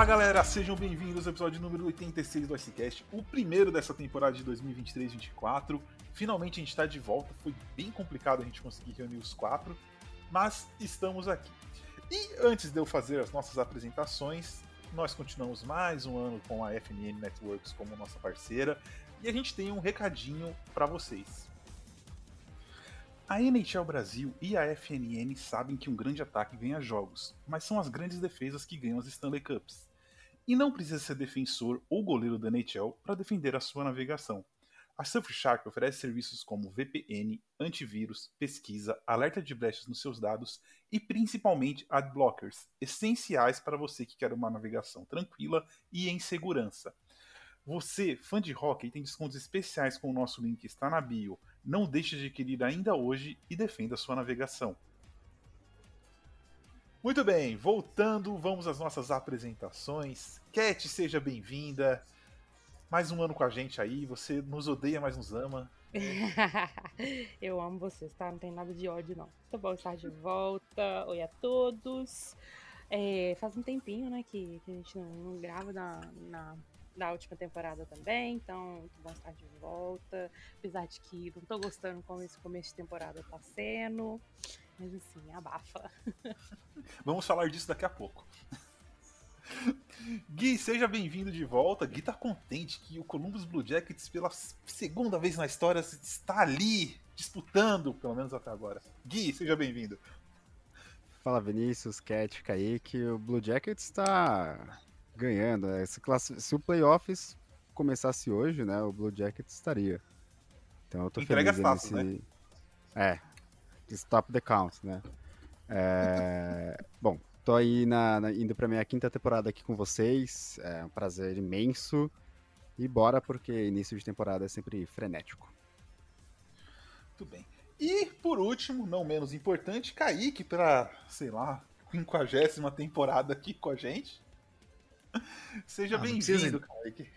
Fala galera, sejam bem-vindos ao episódio número 86 do Icecast, o primeiro dessa temporada de 2023-24. Finalmente a gente está de volta, foi bem complicado a gente conseguir reunir os quatro, mas estamos aqui. E antes de eu fazer as nossas apresentações, nós continuamos mais um ano com a FNN Networks como nossa parceira e a gente tem um recadinho para vocês. A NHL Brasil e a FNN sabem que um grande ataque ganha jogos, mas são as grandes defesas que ganham as Stanley Cups. E não precisa ser defensor ou goleiro da NHL para defender a sua navegação. A Surfshark oferece serviços como VPN, antivírus, pesquisa, alerta de brechas nos seus dados e principalmente adblockers, essenciais para você que quer uma navegação tranquila e em segurança. Você, fã de hockey, tem descontos especiais com o nosso link que está na bio não deixe de adquirir ainda hoje e defenda sua navegação. Muito bem, voltando, vamos às nossas apresentações. Cat, seja bem-vinda. Mais um ano com a gente aí. Você nos odeia, mas nos ama. Eu amo vocês, tá? Não tem nada de ódio, não. Muito bom estar de volta. Oi a todos. É, faz um tempinho, né, que, que a gente não, não grava na, na da última temporada também, então muito bom estar de volta. Apesar de que não tô gostando como esse começo de temporada tá sendo. Mas assim, abafa. Vamos falar disso daqui a pouco. Gui, seja bem-vindo de volta. Gui tá contente que o Columbus Blue Jackets, pela segunda vez na história, está ali disputando, pelo menos até agora. Gui, seja bem-vindo. Fala Vinícius, Cat, Kaique. O Blue Jackets está ganhando. Né? Se, classe... Se o playoffs começasse hoje, né, o Blue Jacket estaria. Então eu tô Entrega feliz nesse... né? É, stop the count, né? É... Bom, tô aí na, na, indo pra minha quinta temporada aqui com vocês, é um prazer imenso. E bora, porque início de temporada é sempre frenético. Muito bem. E, por último, não menos importante, Kaique, pra, sei lá, quinquagésima temporada aqui com a gente. Seja ah, bem-vindo, Kaique.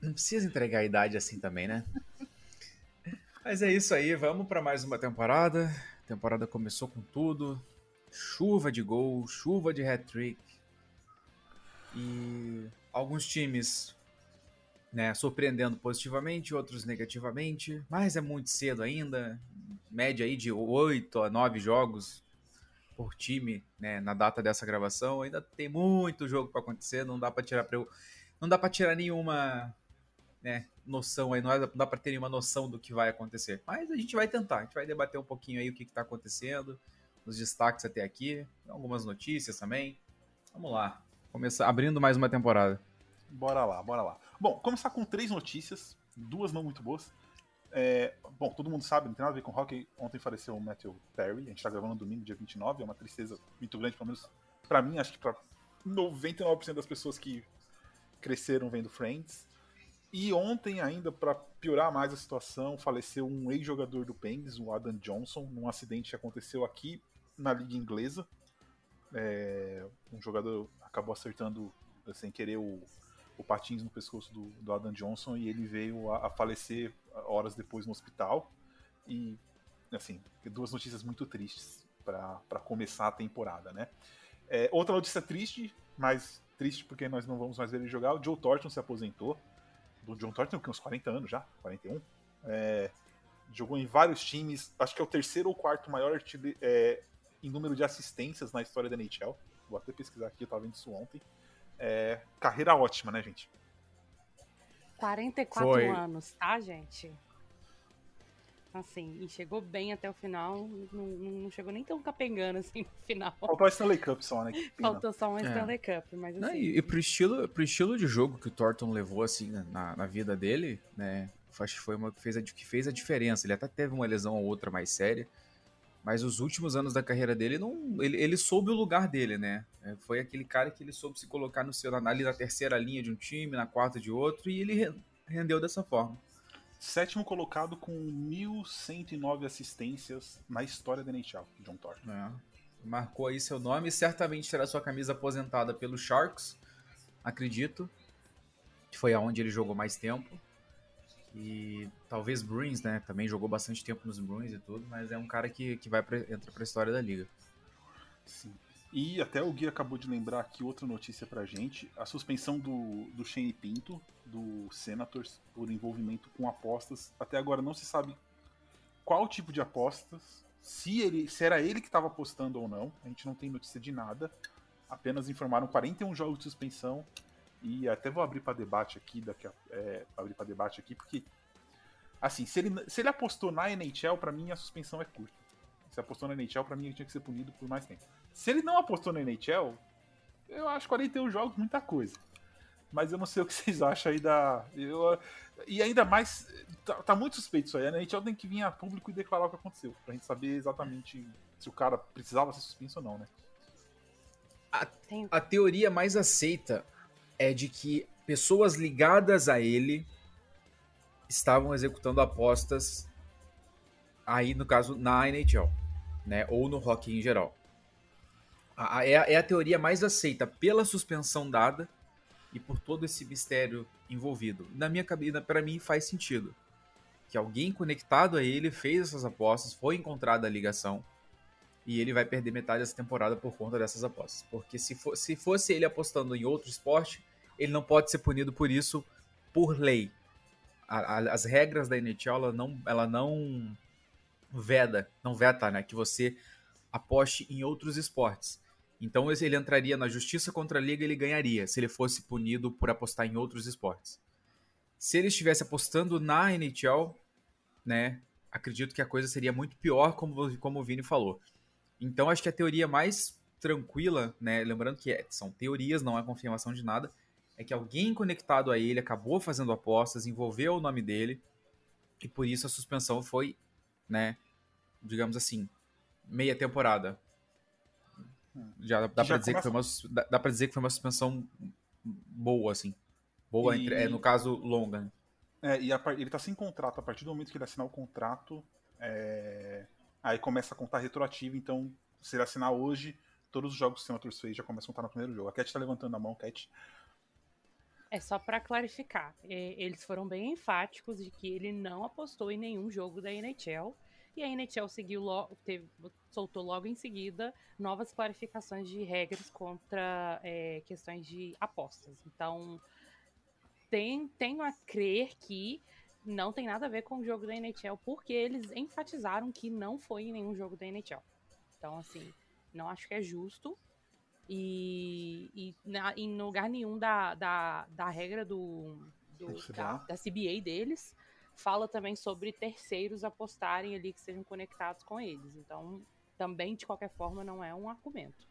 Não precisa entregar a idade assim também, né? Mas é isso aí, vamos para mais uma temporada. A temporada começou com tudo. Chuva de gol, chuva de hat-trick. E alguns times né, surpreendendo positivamente, outros negativamente, mas é muito cedo ainda. Média aí de 8 a 9 jogos por time, né, na data dessa gravação. Ainda tem muito jogo para acontecer, não dá para tirar não dá para tirar nenhuma, né, noção aí, não dá para ter nenhuma noção do que vai acontecer. Mas a gente vai tentar, a gente vai debater um pouquinho aí o que está acontecendo, os destaques até aqui, algumas notícias também. Vamos lá, começar abrindo mais uma temporada. Bora lá, bora lá. Bom, começar com três notícias, duas não muito boas. É, bom, todo mundo sabe, não tem nada a ver com hockey. Ontem faleceu o Matthew Perry. A gente tá gravando domingo, dia 29. É uma tristeza muito grande, pelo menos pra mim, acho que pra 99% das pessoas que cresceram vendo Friends. E ontem, ainda, para piorar mais a situação, faleceu um ex-jogador do Penguins, o Adam Johnson, num acidente que aconteceu aqui na Liga Inglesa. É, um jogador acabou acertando sem querer o, o patins no pescoço do, do Adam Johnson e ele veio a, a, falecer horas depois no hospital. E, assim, duas notícias muito tristes para começar a temporada, né? É, outra notícia triste, mas triste porque nós não vamos mais ver ele jogar. O Joe Thornton se aposentou. O John Thornton tem uns 40 anos já, 41. É, jogou em vários times. Acho que é o terceiro ou quarto maior é, em número de assistências na história da NHL. Vou até pesquisar aqui, eu tava vendo isso ontem. É, carreira ótima, né, gente? 44 Foi. anos, tá, gente? Assim, e chegou bem até o final. Não, não chegou nem tão capengando assim no final. Faltou a Stanley Cup só, né? Faltou só uma é. Stanley Cup, mas assim. Não, e, e pro, estilo, pro estilo de jogo que o Thornton levou, assim, na, na vida dele, né? Acho que foi uma que fez, a, que fez a diferença. Ele até teve uma lesão ou outra mais séria. Mas os últimos anos da carreira dele, não, ele, ele soube o lugar dele, né? É, foi aquele cara que ele soube se colocar no seu, ali na terceira linha de um time, na quarta de outro, e ele rendeu dessa forma. Sétimo colocado com 1.109 assistências na história da NHL, John Thornton. É. Marcou aí seu nome e certamente terá sua camisa aposentada pelo Sharks, acredito, que foi aonde ele jogou mais tempo. E talvez Bruins, né? Também jogou bastante tempo nos Bruins e tudo, mas é um cara que, que vai pra, entra pra história da liga. Sim. E até o Gui acabou de lembrar aqui outra notícia pra gente: a suspensão do, do Shane Pinto, do Senators, por envolvimento com apostas. Até agora não se sabe qual tipo de apostas, se, ele, se era ele que estava apostando ou não. A gente não tem notícia de nada. Apenas informaram 41 jogos de suspensão. E até vou abrir para debate aqui, daqui a, é, abrir para debate aqui, porque assim, se ele, se ele apostou na NHL, para mim a suspensão é curta. Se apostou na NHL, para mim ele tinha que ser punido por mais tempo. Se ele não apostou na NHL, eu acho 41 jogos muita coisa. Mas eu não sei o que vocês acham aí da. Eu, e ainda mais, tá, tá, muito suspeito isso aí. A NHL tem que vir a público e declarar o que aconteceu. Pra gente saber exatamente se o cara precisava ser suspenso ou não, né? A, a teoria mais aceita é de que pessoas ligadas a ele estavam executando apostas aí, no caso, na NHL, né? Ou no hockey em geral. A, é, a, é a teoria mais aceita pela suspensão dada e por todo esse mistério envolvido. Na minha cabeça, para mim, faz sentido. Que alguém conectado a ele fez essas apostas, foi encontrada a ligação e ele vai perder metade dessa temporada por conta dessas apostas. Porque se, for, se fosse ele apostando em outro esporte, ele não pode ser punido por isso por lei. A, a, as regras da NHL, ela não, ela não veda, não veta, né, que você aposte em outros esportes. Então ele entraria na justiça contra a liga e ele ganharia se ele fosse punido por apostar em outros esportes. Se ele estivesse apostando na NHL, né, acredito que a coisa seria muito pior, como, como o Vini falou. Então acho que a teoria mais tranquila, né, lembrando que é, são teorias, não é confirmação de nada, é que alguém conectado a ele acabou fazendo apostas, envolveu o nome dele, e por isso a suspensão foi, né, digamos assim, meia temporada. Já dá para dizer começa... que foi uma dá, para dizer que foi uma suspensão boa assim. Boa e... entre, é, no caso longa. Né? É, e a, ele tá sem contrato, a partir do momento que ele assinar o contrato, é... aí começa a contar retroativo, então se ele assinar hoje, todos os jogos que o Senators fez já começam a contar no primeiro jogo. A Cat tá levantando a mão, Cat. É só para clarificar, eles foram bem enfáticos de que ele não apostou em nenhum jogo da NHL e a NHL seguiu logo, teve, soltou logo em seguida novas clarificações de regras contra é, questões de apostas. Então, tem, tenho a crer que não tem nada a ver com o jogo da NHL, porque eles enfatizaram que não foi em nenhum jogo da NHL. Então, assim, não acho que é justo e, e na, em lugar nenhum da, da, da regra do, do da, da, CBA deles fala também sobre terceiros apostarem ali que sejam conectados com eles. Então, também, de qualquer forma, não é um argumento.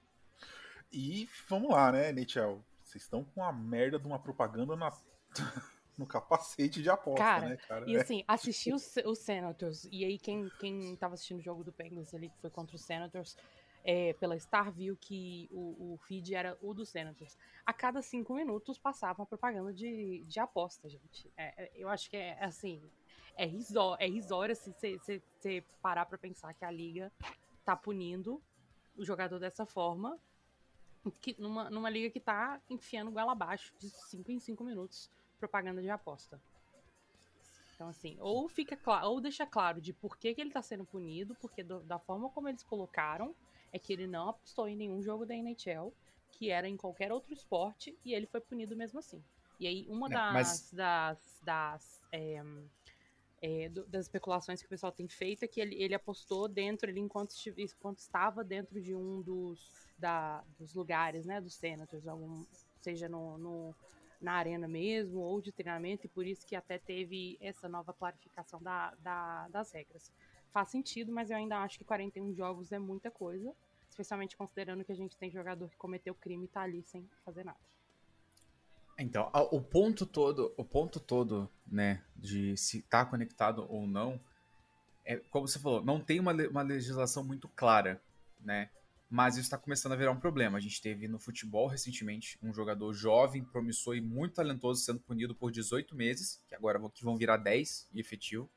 E vamos lá, né, Nichel? Vocês estão com a merda de uma propaganda na, no capacete de aposta, cara, né, cara? E assim, assisti os, os Senators, e aí quem, quem tava assistindo o jogo do Penguins ali, que foi contra os Senators, é, pela Star viu que o, o, feed era o dos Senators. A cada cinco minutos passava uma propaganda de, de aposta, gente. É, é eu acho que é assim. É, risó, é risório se você parar pra pensar que a liga tá punindo o jogador dessa forma. Que, numa, numa liga que tá enfiando goela abaixo de 5 em 5 minutos propaganda de aposta. Então, assim, ou fica claro, ou deixa claro de por que, que ele tá sendo punido, porque do, da forma como eles colocaram, é que ele não apostou em nenhum jogo da NHL, que era em qualquer outro esporte, e ele foi punido mesmo assim. E aí, uma não, das, mas... das, das, é, é, do, das especulações que o pessoal tem feito é que ele, ele apostou dentro, ele enquanto, enquanto estava dentro de um dos, da, dos lugares, né, dos Senators, algum, seja no, no, na arena mesmo, ou de treinamento, e por isso que até teve essa nova clarificação da, da, das regras faz sentido, mas eu ainda acho que 41 jogos é muita coisa, especialmente considerando que a gente tem jogador que cometeu crime e tá ali sem fazer nada. Então, o ponto todo, o ponto todo, né, de se tá conectado ou não, é como você falou, não tem uma, uma legislação muito clara, né? Mas isso está começando a virar um problema. A gente teve no futebol recentemente um jogador jovem, promissor e muito talentoso sendo punido por 18 meses, que agora que vão virar 10 e efetivo.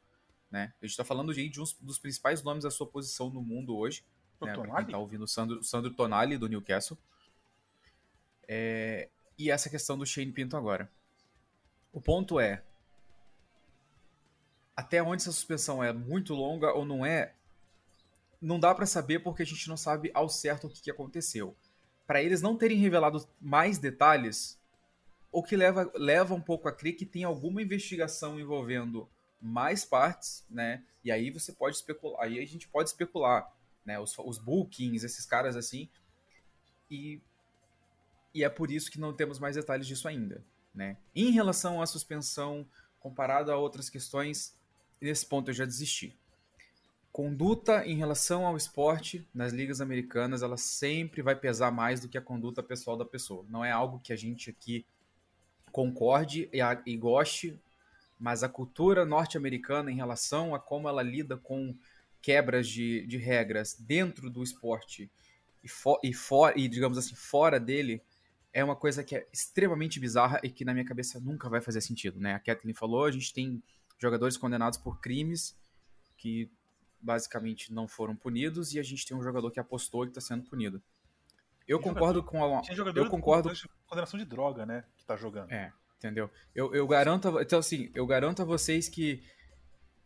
Né? A gente está falando de um dos principais nomes da sua posição no mundo hoje. O né? Tonali? Quem tá ouvindo o Sandro, Sandro Tonali, do Newcastle. É, e essa questão do Shane Pinto agora. O ponto é, até onde essa suspensão é muito longa ou não é, não dá para saber porque a gente não sabe ao certo o que, que aconteceu. para eles não terem revelado mais detalhes, o que leva, leva um pouco a crer que tem alguma investigação envolvendo mais partes, né? E aí você pode especular, aí a gente pode especular, né? Os, os bookings, esses caras assim. E, e é por isso que não temos mais detalhes disso ainda, né? Em relação à suspensão, comparado a outras questões, nesse ponto eu já desisti. Conduta em relação ao esporte nas ligas americanas, ela sempre vai pesar mais do que a conduta pessoal da pessoa. Não é algo que a gente aqui concorde e, a, e goste, mas a cultura norte-americana em relação a como ela lida com quebras de, de regras dentro do esporte e, for, e, for, e, digamos assim, fora dele, é uma coisa que é extremamente bizarra e que na minha cabeça nunca vai fazer sentido, né? A Kathleen falou, a gente tem jogadores condenados por crimes que basicamente não foram punidos e a gente tem um jogador que apostou que está sendo punido. Eu Tem concordo jogador- com a, Tinha jogador eu concordo com condenação de droga, né? Que tá jogando. É, entendeu? Eu, eu garanto. a- Então, assim, eu garanto a vocês que.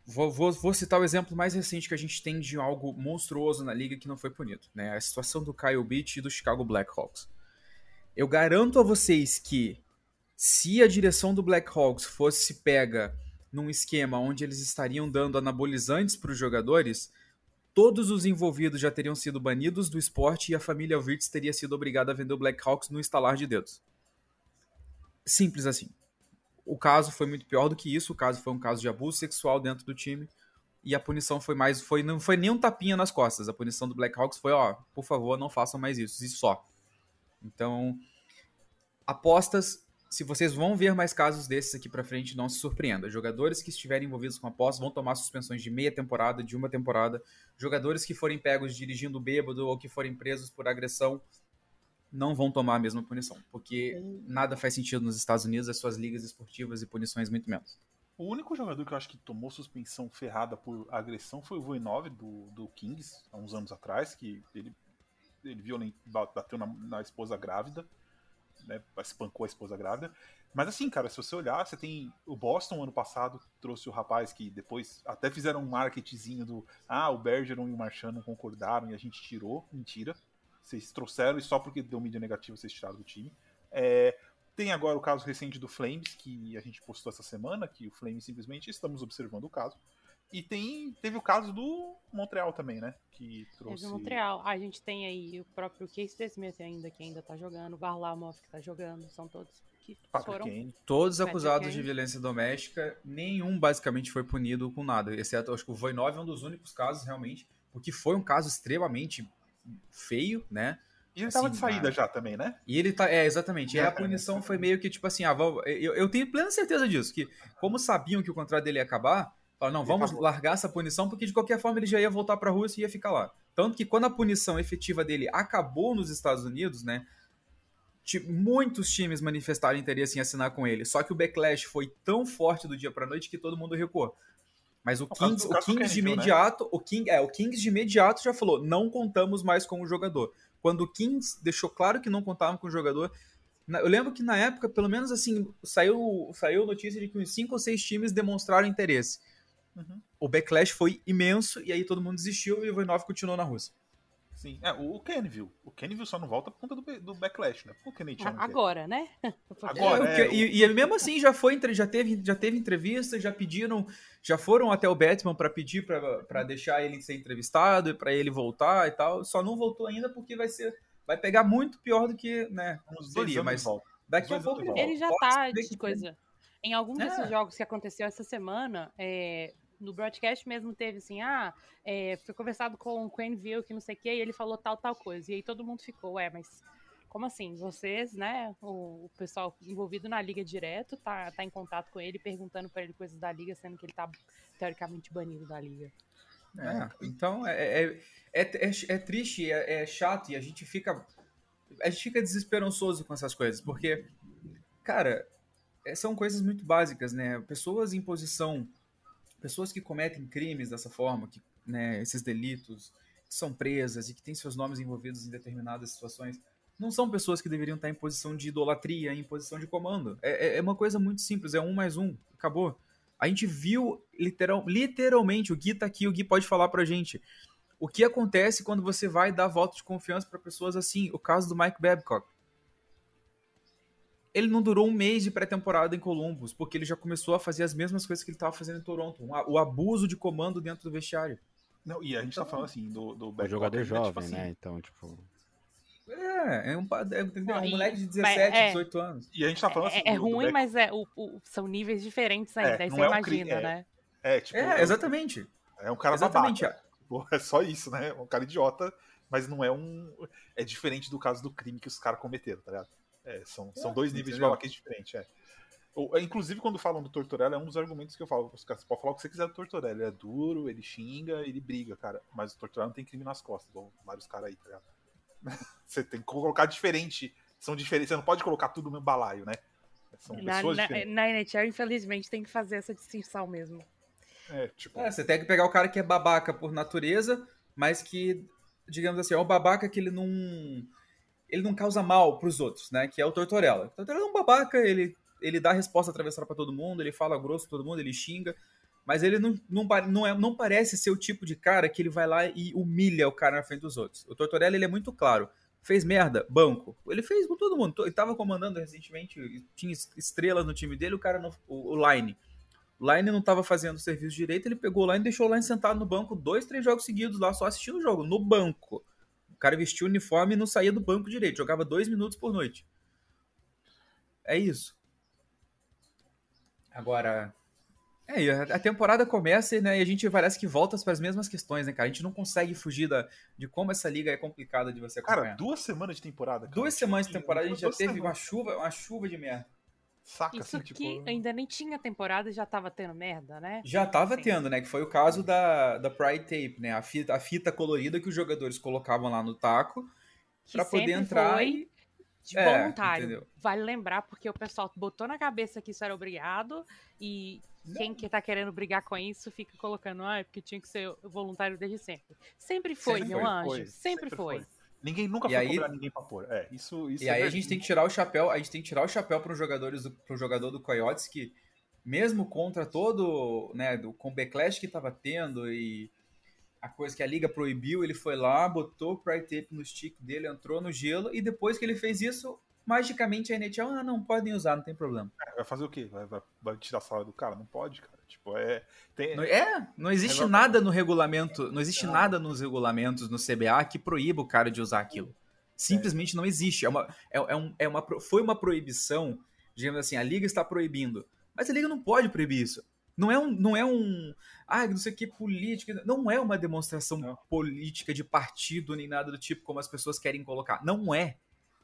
Vou, vou, vou citar o exemplo mais recente que a gente tem de algo monstruoso na liga que não foi punido, né? A situação do Kyle Beach e do Chicago Blackhawks. Eu garanto a vocês que se a direção do Blackhawks fosse pega num esquema onde eles estariam dando anabolizantes para os jogadores, todos os envolvidos já teriam sido banidos do esporte e a família Wirtz teria sido obrigada a vender o Blackhawks no estalar de dedos. Simples assim. O caso foi muito pior do que isso. O caso foi um caso de abuso sexual dentro do time. E a punição foi mais. Foi, não foi nem um tapinha nas costas. A punição do Blackhawks foi: ó, por favor, não façam mais isso. E só. Então, apostas. Se vocês vão ver mais casos desses aqui pra frente, não se surpreenda. Jogadores que estiverem envolvidos com apostas vão tomar suspensões de meia temporada, de uma temporada. Jogadores que forem pegos dirigindo bêbado ou que forem presos por agressão não vão tomar a mesma punição, porque nada faz sentido nos Estados Unidos, as suas ligas esportivas e punições muito menos. O único jogador que eu acho que tomou suspensão ferrada por agressão foi o Voinov do, do Kings, há uns anos atrás, que ele, ele violent, bateu na, na esposa grávida, né, espancou a esposa grávida. Mas assim, cara, se você olhar, você tem o Boston ano passado trouxe o rapaz que depois até fizeram um marketzinho do ah, o Bergeron e o Marchand não concordaram e a gente tirou. Mentira. Vocês trouxeram e só porque deu mídia negativa vocês tiraram do time. É, tem agora o caso recente do Flames, que a gente postou essa semana, que o Flames simplesmente estamos observando o caso. E tem, teve o caso do Montreal também, né? Que trouxe. Teve o Montreal. A gente tem aí o próprio Case Smith ainda, que ainda tá jogando, o Varlamov que tá jogando, são todos que Patrick foram. Kane. Todos Patrick acusados Kane. de violência doméstica, nenhum basicamente foi punido com nada, exceto acho que o Voinov é um dos únicos casos realmente, porque foi um caso extremamente feio, né? E ele tava Assim, de saída a- já também, né? E ele tá. É, exatamente. E a punição foi meio que tipo assim, ah, vamos, eu, eu tenho plena certeza disso, que como sabiam que o contrato dele ia acabar, falaram, não, vamos largar essa punição, porque de qualquer forma ele já ia voltar pra Rússia e ia ficar lá. Tanto que quando a punição efetiva dele acabou nos Estados Unidos, né? Muitos times manifestaram interesse em assinar com ele. Só que o backlash foi tão forte do dia pra noite que todo mundo recuou. Mas o Kings, o Kings de né? imediato, o King, é, o Kings de imediato já falou, não contamos mais com o jogador. Quando o Kings deixou claro que não contavam com o jogador, eu lembro que na época, pelo menos assim, saiu, saiu notícia de que uns cinco ou seis times demonstraram interesse. Uhum. O backlash foi imenso e aí todo mundo desistiu e o Ivanov continuou na Rússia. Sim. É, o Kenville. O Kenville só não volta por conta do, do backlash, né? Por que nem? Agora, né? Agora, É, é, e, e mesmo assim já foi já teve já teve entrevista, já pediram, já foram até o Batman para pedir para deixar ele ser entrevistado e para ele voltar e tal. Só não voltou ainda porque vai ser vai pegar muito pior do que, né? Uns seria, mas volta. Daqui a pouco ele, Ele já tá de coisa. Em algum É. desses jogos que aconteceu essa semana, é, no broadcast mesmo teve assim, ah, é, foi conversado com o Quenville, que não sei o que, e ele falou tal, tal coisa. E aí todo mundo ficou, ué, mas como assim? Vocês, né, o, o pessoal envolvido na liga direto, tá, tá em contato com ele, perguntando pra ele coisas da liga, sendo que ele tá teoricamente banido da liga. É, então é, é, é, é, é triste, é, é chato e a gente fica a gente fica desesperançoso com essas coisas, porque, cara, é, são coisas muito básicas, né? Pessoas em posição, pessoas que cometem crimes dessa forma, que, né, esses delitos, que são presas e que têm seus nomes envolvidos em determinadas situações, não são pessoas que deveriam estar em posição de idolatria, em posição de comando. É, é- é uma coisa muito simples, é um mais um, acabou. A gente viu literal, literalmente, o Gui tá aqui, o Gui pode falar pra gente. O que acontece quando você vai dar voto de confiança para pessoas assim? O caso do Mike Babcock. Ele não durou um mês de pré-temporada em Columbus, porque ele já começou a fazer as mesmas coisas que ele estava fazendo em Toronto. O abuso de comando dentro do vestiário. Não, e a gente tá falando assim do, do O jogador jovem, tipo assim, né? Então, tipo. É, é um, é, entendeu? um moleque de 17, é, 18 anos. E a gente tá falando assim. É, é ruim, mas é, o, o, são níveis diferentes ainda. aí você é imagina, um né? É, tipo. É, exatamente. É um cara exatamente. babaca. Tipo, é só isso, né? Um cara idiota, mas não é um. É diferente do caso do crime que os caras cometeram, tá ligado? É, são, são dois níveis de babaquice diferentes, é. Inclusive, quando falam do Tortorella, é um dos argumentos que eu falo. Você pode falar o que você quiser do Tortorella. Ele é duro, ele xinga, ele briga, cara. Mas o Tortorella não tem crime nas costas, igual vários caras aí, tá ligado? Você tem que colocar diferente. São diferentes. Você não pode colocar tudo no balaio, né? São na, pessoas na, diferentes. Na NHL, infelizmente, tem que fazer essa distinção mesmo. É, tipo. É, você tem que pegar o cara que é babaca por natureza, mas que, digamos assim, é um babaca que ele não. Ele não causa mal pros outros, né? Que é o Tortorella. O Tortorella é um babaca, ele, ele dá resposta atravessada para todo mundo, ele fala grosso todo mundo, ele xinga. Mas ele não, não, não, é, não parece ser o tipo de cara que ele vai lá e humilha o cara na frente dos outros. O Tortorella ele é muito claro. Fez merda, banco. Ele fez com todo mundo. Ele tava comandando recentemente, tinha estrelas no time dele, o cara, o, o Line. O Line não tava fazendo o serviço direito, ele pegou o Line e deixou o Line sentado no banco dois, três jogos seguidos lá, só assistindo o jogo, no banco. O cara vestia o uniforme e não saía do banco direito, jogava dois minutos por noite. É isso. Agora, é, a temporada começa né, e a gente parece que volta para as mesmas questões, né, cara? A gente não consegue fugir da, de como essa liga é complicada de você acompanhar. Cara, duas semanas de temporada. Cara. Duas semanas de temporada, a gente já teve uma chuva, uma chuva de merda. Saca, Isso assim, que tipo... ainda nem tinha temporada e já tava tendo merda, né? Já tava Sim. tendo, né? Que foi o caso da, da Pride Tape, né? A fita, a fita colorida que os jogadores colocavam lá no taco para poder entrar foi... e de é, voluntário. Entendeu? Vale lembrar, porque o pessoal botou na cabeça que isso era obrigado e quem que tá querendo brigar com isso fica colocando, ah, é porque tinha que ser voluntário desde sempre. Sempre foi, sempre meu foi, anjo. Foi. Sempre, sempre foi. foi. Ninguém nunca e foi aí, cobrar ninguém pra pôr. É, isso, isso e é aí a gente tem que tirar o chapéu, a gente tem que tirar o chapéu para os jogadores do pro jogador do Coyotes que mesmo contra todo, né, do com backlash que tava tendo e a coisa que a liga proibiu, ele foi lá, botou o Pride Tape no stick dele, entrou no gelo e depois que ele fez isso, magicamente a NHL, ah, não, podem usar, não tem problema. É, vai fazer o quê? Vai, vai, vai, tirar a sala do cara? Não pode, cara. Tipo, é. Tem... Não, é, não existe é, nada no regulamento, não existe nada nos regulamentos no CBA que proíba o cara de usar aquilo. Simplesmente não existe. É uma, é, é, um, é uma, foi uma proibição, digamos assim, a liga está proibindo. Mas a liga não pode proibir isso. Não é um. Não é um ah, não sei o que, política. Não é uma demonstração não. política de partido nem nada do tipo como as pessoas querem colocar. Não é.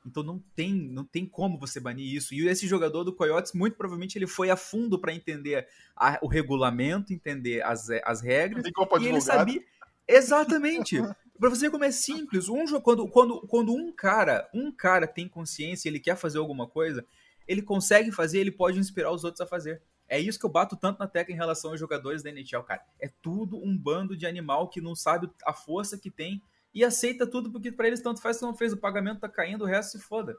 Então não tem, não tem como você banir isso. E esse jogador do Coyotes, muito provavelmente, ele foi a fundo para entender a, o regulamento, entender as, as regras. E ele sabia. Exatamente. para você ver como é simples. Um quando, quando, quando um cara, um cara tem consciência, ele quer fazer alguma coisa, ele consegue fazer, ele pode inspirar os outros a fazer. É isso que eu bato tanto na tecla em relação aos jogadores da NHL, cara. É tudo um bando de animal que não sabe a força que tem e aceita tudo porque para eles tanto faz se não fez, o pagamento tá caindo, o resto se foda.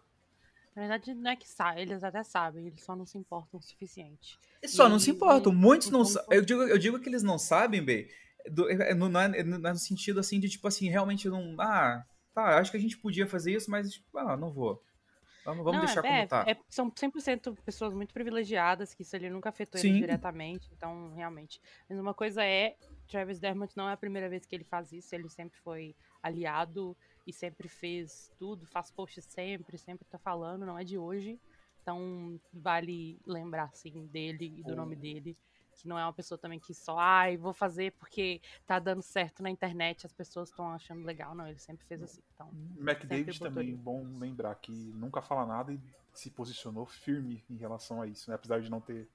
Na verdade, não é que sabe, eles até sabem, eles só não se importam o suficiente. Eles só e, não se importam, muitos não sabem. Eu digo, eu digo que eles não sabem, bem, é, é, não, é, não é no sentido assim de tipo assim, realmente não. Ah, tá, acho que a gente podia fazer isso, mas tipo, ah, não vou. Vamos, vamos não, deixar é, como tá. É, são 100% pessoas muito privilegiadas, que isso ali nunca afetou Sim. eles diretamente, então realmente. Mas uma coisa é, Travis Dermott não é a primeira vez que ele faz isso, ele sempre foi aliado e sempre fez tudo, faz post sempre, sempre tá falando, não é de hoje. Então vale lembrar assim dele e do nome dele, que não é uma pessoa também que só, ai, ah, vou fazer porque tá dando certo na internet, as pessoas estão achando legal, não, ele sempre fez assim. Então, McDavid também, bom lembrar que nunca fala nada e se posicionou firme em relação a isso, né? Apesar de não ter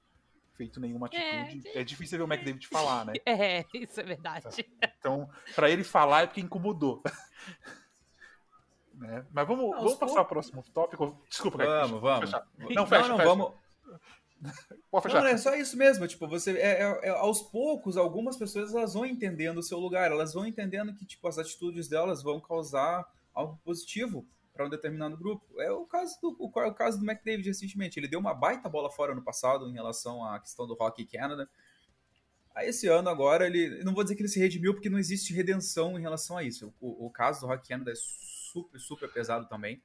feito nenhuma é, atitude. É, é difícil ver o McDavid falar, né? É, isso é verdade. Então, para ele falar é porque incomodou. né? Mas vamos, vamos passar ao próximo tópico. Desculpa, Vamos, vamos. Não, fecha, não, não fecha. vamos. Pode fechar. Não, é só isso mesmo. Tipo, você é, é, é, aos poucos, algumas pessoas elas vão entendendo o seu lugar, elas vão entendendo que tipo as atitudes delas vão causar algo positivo para um determinado grupo. É o caso do, o, o, caso do McDavid recentemente. Ele deu uma baita bola fora no passado em relação à questão do Hockey Canada. Aí esse ano agora, ele. Não vou dizer que ele se redimiu, porque não existe redenção em relação a isso. O, o caso do Rock Canada é super, super pesado também.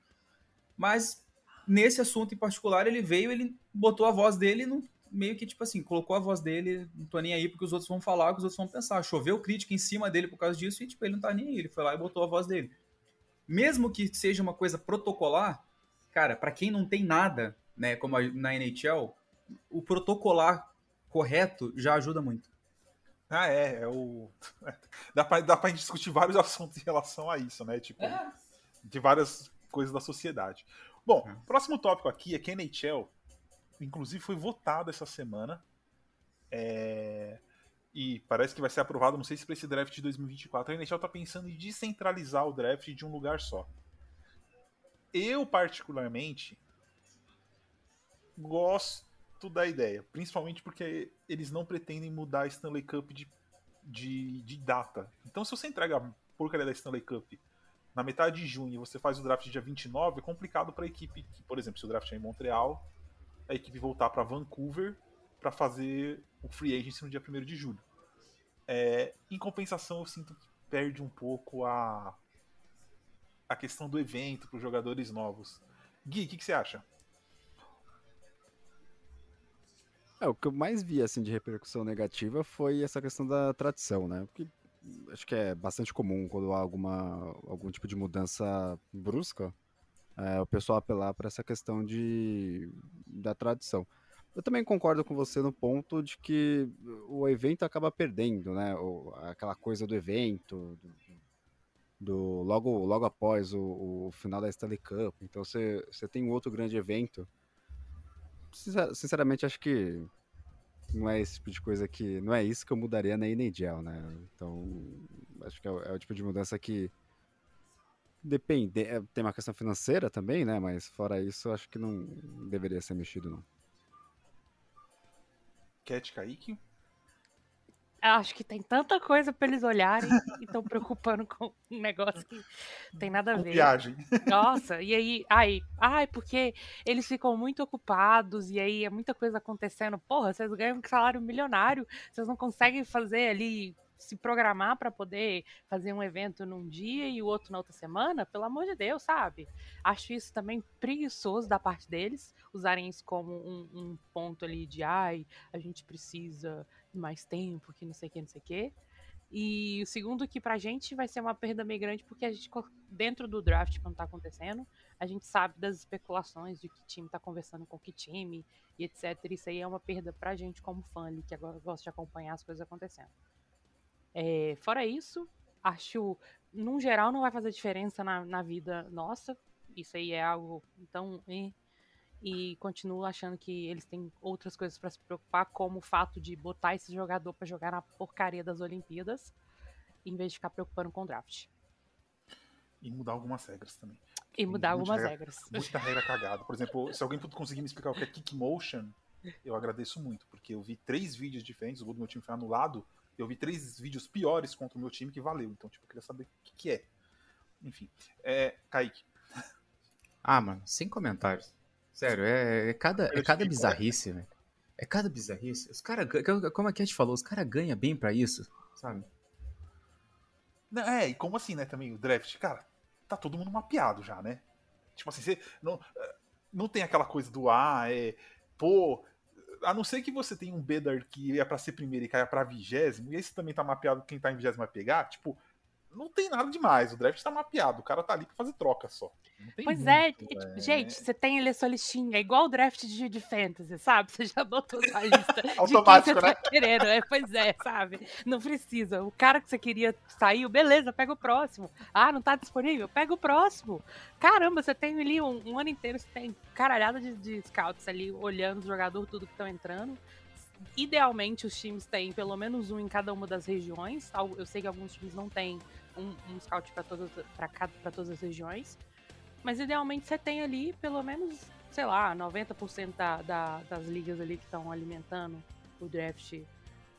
Mas nesse assunto em particular, ele veio, ele botou a voz dele não meio que, tipo assim, colocou a voz dele, não tô nem aí porque os outros vão falar, que os outros vão pensar. Choveu crítica em cima dele por causa disso e, tipo, ele não tá nem aí. Ele foi lá e botou a voz dele. Mesmo que seja uma coisa protocolar, cara, para quem não tem nada, né, como na NHL, o protocolar correto já ajuda muito. Ah, é, é o. dá, pra, dá pra gente discutir vários assuntos em relação a isso, né? Tipo, é. de várias coisas da sociedade. Bom, é. próximo tópico aqui é que a NHL inclusive foi votado essa semana. É... E parece que vai ser aprovado, não sei se para esse draft de 2024. A NHL está pensando em descentralizar o draft de um lugar só. Eu, particularmente, gosto da ideia. Principalmente porque eles não pretendem mudar a Stanley Cup de, de, de data. Então, se você entrega a porcaria da Stanley Cup na metade de junho e você faz o draft dia 29, é complicado para a equipe que, por exemplo, se o draft é em Montreal, a equipe voltar para Vancouver para fazer o free agency no dia 1 de julho. É, em compensação, eu sinto que perde um pouco a, a questão do evento para os jogadores novos. Gui, o que, que, você acha? É, o que eu mais vi assim, de repercussão negativa foi essa questão da tradição, né? Porque acho que é bastante comum quando há alguma, algum tipo de mudança brusca é, o pessoal apelar para essa questão de, da tradição. Eu também concordo com você no ponto de que o evento acaba perdendo, né? O, aquela coisa do evento, do, do logo, logo após o, o, final da Stanley Cup. Então você, você tem um outro grande evento. Sinceramente, acho que não é esse tipo de coisa que. Não é isso que eu mudaria na NHL, né? Então, acho que é, é o tipo de mudança que Depende, é, tem uma questão financeira também, né? Mas fora isso, acho que não deveria ser mexido, não. Cat Kaique? Acho que tem tanta coisa para eles olharem e estão preocupando com um negócio que tem nada a ver. Viagem. Nossa, e aí, ai, ai, porque eles ficam muito ocupados e aí é muita coisa acontecendo. Porra, vocês ganham um salário milionário, vocês não conseguem fazer ali se programar para poder fazer um evento num dia e o outro na outra semana, pelo amor de Deus, sabe? Acho isso também preguiçoso da parte deles, usarem isso como um, um ponto ali de ai, a gente precisa de mais tempo, que não sei o que, não sei o que. E o segundo que pra gente vai ser uma perda meio grande, porque a gente, dentro do draft, quando tá acontecendo, a gente sabe das especulações de que time tá conversando com que time e etc. Isso aí é uma perda pra gente como fã ali, que agora gosta de acompanhar as coisas acontecendo. É, fora isso, acho, num geral, não vai fazer diferença na, na vida nossa. Isso aí é algo tão. E, e continuo achando que eles têm outras coisas para se preocupar, como o fato de botar esse jogador para jogar na porcaria das Olimpíadas, em vez de ficar preocupando com o draft. E mudar algumas regras também. E mudar algumas regra, regras. Muita regra cagada. Por exemplo, se alguém conseguir me explicar o que é kick motion, eu agradeço muito, porque eu vi três vídeos diferentes, o gol do meu time foi anulado eu vi três vídeos piores contra o meu time que valeu. Então, tipo, eu queria saber o que, que é. Enfim. É, Kaique. Ah, mano, sem comentários. Sério, é, é cada, é cada bizarrice, velho. É cada bizarrice. Os caras, como a Cat falou, os caras ganham bem para isso, sabe? É, e como assim, né, também, o draft, cara, tá todo mundo mapeado já, né? Tipo assim, você não, não tem aquela coisa do, ah, é, pô, a não ser que você tenha um Bedard que ia para ser primeiro e caia para vigésimo, e esse também tá mapeado quem tá em vigésimo vai pegar, tipo, não tem nada demais. O draft tá mapeado, o cara tá ali pra fazer troca só. pois muito, é, é, gente, você tem ali a sua listinha, é igual o draft de, de fantasy, sabe? Você já botou na lista Automático, de quem você né? tá querendo. É, pois é, sabe? Não precisa. O cara que você queria saiu, beleza, pega o próximo. Ah, não tá disponível? Pega o próximo. Caramba, você tem ali um, um ano inteiro, você tem caralhada de, de scouts ali olhando os jogadores, tudo que estão entrando idealmente os times têm pelo menos um em cada uma das regiões. Eu sei que alguns times não têm um, um scout para todas, para todas as regiões. Mas idealmente você tem ali pelo menos, sei lá, 90% da, da, das ligas ali que estão alimentando o draft